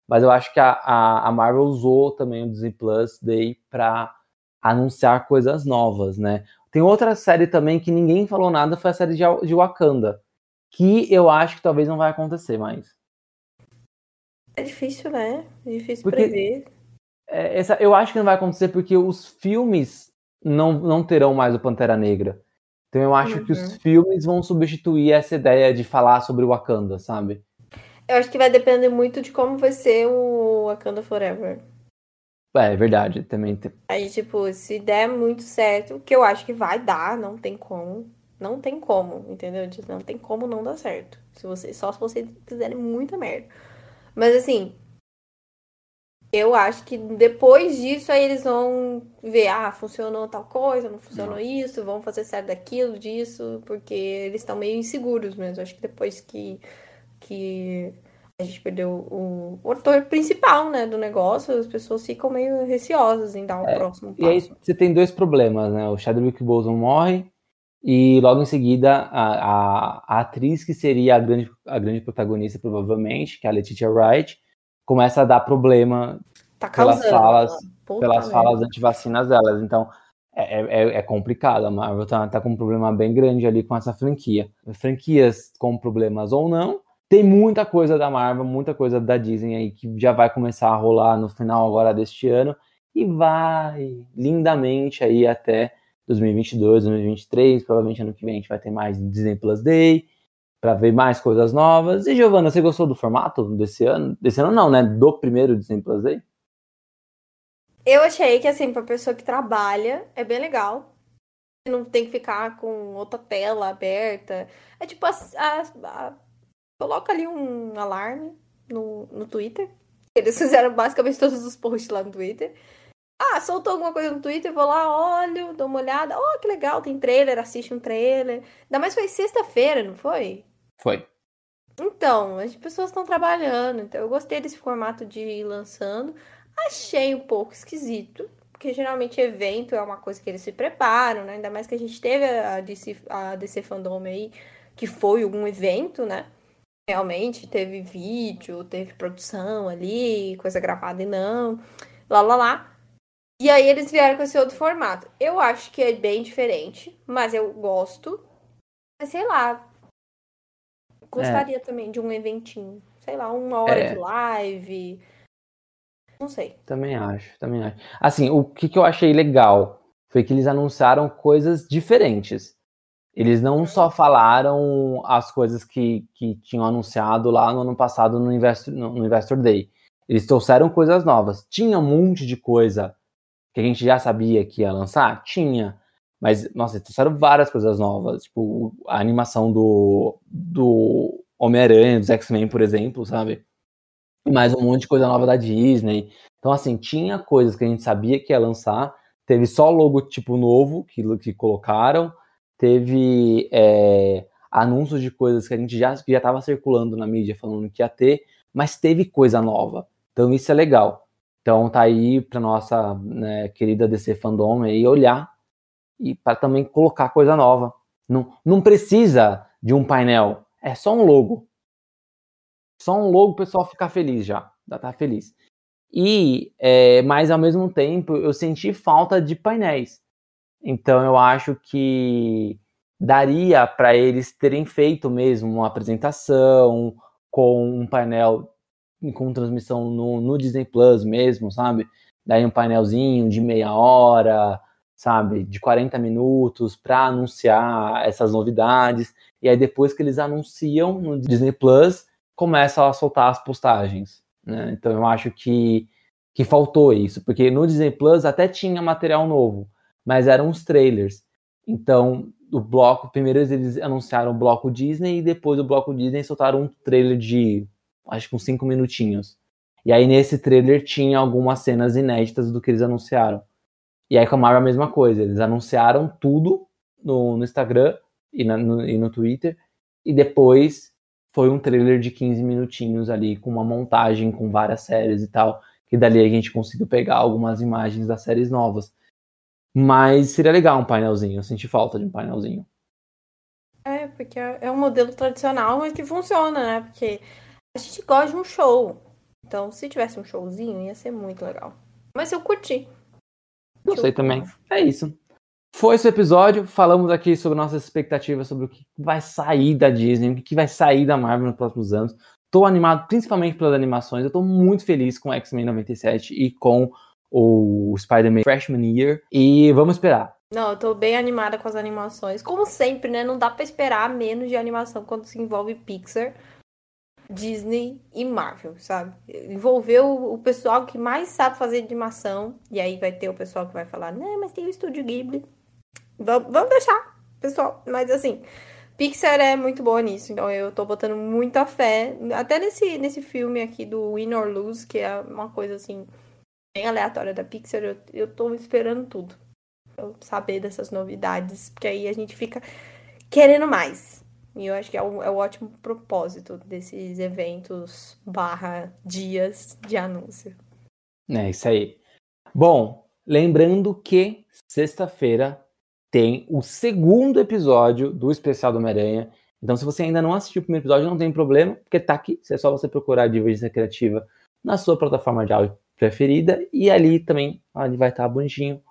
mas eu acho que a, a, a Marvel usou também o Disney Plus Day para anunciar coisas novas, né? Tem outra série também que ninguém falou nada, foi a série de, de Wakanda, que eu acho que talvez não vai acontecer mais. É difícil, né? É difícil Porque- prever. É, essa, eu acho que não vai acontecer porque os filmes não, não terão mais o Pantera Negra. Então eu acho que os Uhum. filmes vão substituir essa ideia de falar sobre o Wakanda, sabe? Eu acho que vai depender muito de como vai ser o Wakanda Forever. É, é verdade, também tem. Aí, tipo, se der muito certo, que eu acho que vai dar, não tem como. Não tem como, entendeu? Não tem como não dar certo. Se você, só se vocês fizerem muita merda. Mas assim, eu acho que depois disso aí eles vão ver, ah, funcionou tal coisa, não funcionou não. isso, vão fazer certo daquilo, disso, porque eles estão meio inseguros mesmo. Acho que depois que, que a gente perdeu o, o ator principal, né, do negócio, as pessoas ficam meio receosas em dar o um é, próximo passo. E aí você tem dois problemas, né? O Chadwick Boseman morre e logo em seguida a, a, a, atriz que seria a grande, a grande protagonista, provavelmente, que é a Letitia Wright, começa a dar problema tá pelas falas, pelas falas anti-vacinas delas. Então, é, é, é, complicado. A Marvel tá, tá com um problema bem grande ali com essa franquia. Franquias com problemas ou não, tem muita coisa da Marvel, muita coisa da Disney aí que já vai começar a rolar no final agora deste ano e vai lindamente aí até 2022, 2023. Provavelmente ano que vem a gente vai ter mais Disney Plus Day para ver mais coisas novas. E Giovana, você gostou do formato desse ano? Desse ano não, né? Do primeiro Disney Plus Day? Eu achei que assim, para pessoa que trabalha, é bem legal. Não tem que ficar com outra tela aberta. É tipo a, a, a coloca ali um alarme no, no Twitter. Eles fizeram basicamente todos os posts lá no Twitter. Ah, soltou alguma coisa no Twitter, vou lá, olho, dou uma olhada. Oh, que legal, tem trailer, assiste um trailer. Ainda mais foi sexta-feira, não foi? Foi. Então, as pessoas estão trabalhando. Então, eu gostei desse formato de ir lançando. Achei um pouco esquisito, porque geralmente evento é uma coisa que eles se preparam, né? Ainda mais que a gente teve a DC, a DC Fandom aí, que foi um evento, né? realmente teve vídeo, teve produção ali, coisa gravada e não, lá lá lá. E aí eles vieram com esse outro formato. Eu acho que é bem diferente, mas eu gosto. Mas sei lá. Gostaria é. também de um eventinho. Sei lá, uma hora é. de live. Não sei. Também acho, também acho. Assim, o que, que eu achei legal foi que eles anunciaram coisas diferentes. Eles não só falaram as coisas que, que tinham anunciado lá no ano passado no Investor, no Investor Day. Eles trouxeram coisas novas. Tinha um monte de coisa que a gente já sabia que ia lançar? Tinha. Mas, nossa, trouxeram várias coisas novas. Tipo, a animação do, do Homem-Aranha, dos X-Men, por exemplo, sabe? E mais um monte de coisa nova da Disney. Então, assim, tinha coisas que a gente sabia que ia lançar. Teve só logotipo novo que, que colocaram teve é, anúncios de coisas que a gente já estava circulando na mídia falando que ia ter, mas teve coisa nova. Então isso é legal. Então tá aí para nossa né, querida DC Fandom aí olhar e para também colocar coisa nova. Não, não precisa de um painel, é só um logo. Só um logo o pessoal ficar feliz já, já tá feliz. E, é, mas ao mesmo tempo eu senti falta de painéis. Então eu acho que daria para eles terem feito mesmo uma apresentação com um painel com transmissão no, no, Disney Plus mesmo, sabe? Daí um painelzinho de meia hora, sabe? De 40 minutos para anunciar essas novidades. E aí depois que eles anunciam no Disney Plus, começam a soltar as postagens. Né? Então eu acho que, que faltou isso, porque no Disney Plus até tinha material novo mas eram os trailers. Então, o bloco, primeiro eles anunciaram o bloco Disney e depois o bloco Disney soltaram um trailer de acho que uns 5 minutinhos. E aí nesse trailer tinha algumas cenas inéditas do que eles anunciaram. E aí com a Marvel a mesma coisa, eles anunciaram tudo no, no Instagram e, na, no, e no Twitter e depois foi um trailer de 15 minutinhos ali com uma montagem com várias séries e tal, que dali a gente conseguiu pegar algumas imagens das séries novas. Mas seria legal um painelzinho, eu senti falta de um painelzinho. É, porque é, é um modelo tradicional, mas que funciona, né? Porque a gente gosta de um show. Então, se tivesse um showzinho, ia ser muito legal. Mas eu curti. Gostei também. É isso. Foi esse episódio. Falamos aqui sobre nossas expectativas sobre o que vai sair da Disney, o que vai sair da Marvel nos próximos anos. Tô animado principalmente pelas animações. Eu tô muito feliz com X-Men 97 e com o Spider-Man Freshman Year. E vamos esperar. Não, eu tô bem animada com as animações. Como sempre, né? Não dá para esperar menos de animação quando se envolve Pixar. Disney e Marvel, sabe? Envolveu o pessoal que mais sabe fazer animação, e aí vai ter o pessoal que vai falar, né, mas tem o estúdio Ghibli. Vamos deixar, pessoal. Mas assim, Pixar é muito boa nisso, então eu tô botando muita fé. Até nesse, nesse filme aqui do Win or Lose, que é uma coisa assim, bem aleatória da Pixar, eu, eu tô esperando tudo. Eu saber dessas novidades, porque aí a gente fica querendo mais. E eu acho que é o, é o ótimo propósito desses eventos barra dias de anúncio. É isso aí. Bom, lembrando que sexta-feira tem o segundo episódio do especial do Homem-Aranha. Então, se você ainda não assistiu o primeiro episódio, não tem problema, porque tá aqui. É só você procurar a Divergência Criativa na sua plataforma de áudio preferida. E ali também ali vai estar bonitinho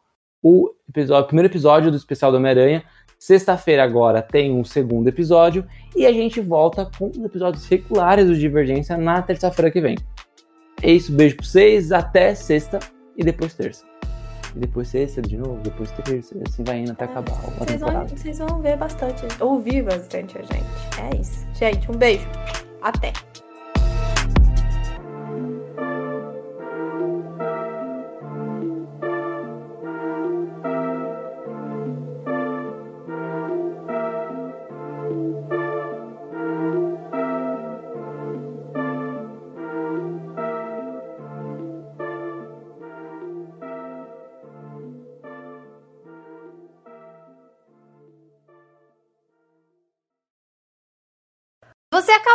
o, episódio, o primeiro episódio do especial do Homem-Aranha. Sexta-feira agora tem um segundo episódio. E a gente volta com os episódios regulares do Divergência na terça-feira que vem. É isso, beijo pra vocês, até sexta e depois terça e depois sexta de novo, depois terça, e assim vai indo até acabar vocês Vão, vocês vão ver bastante, ouvir bastante a gente. É isso. Gente, um beijo. Até.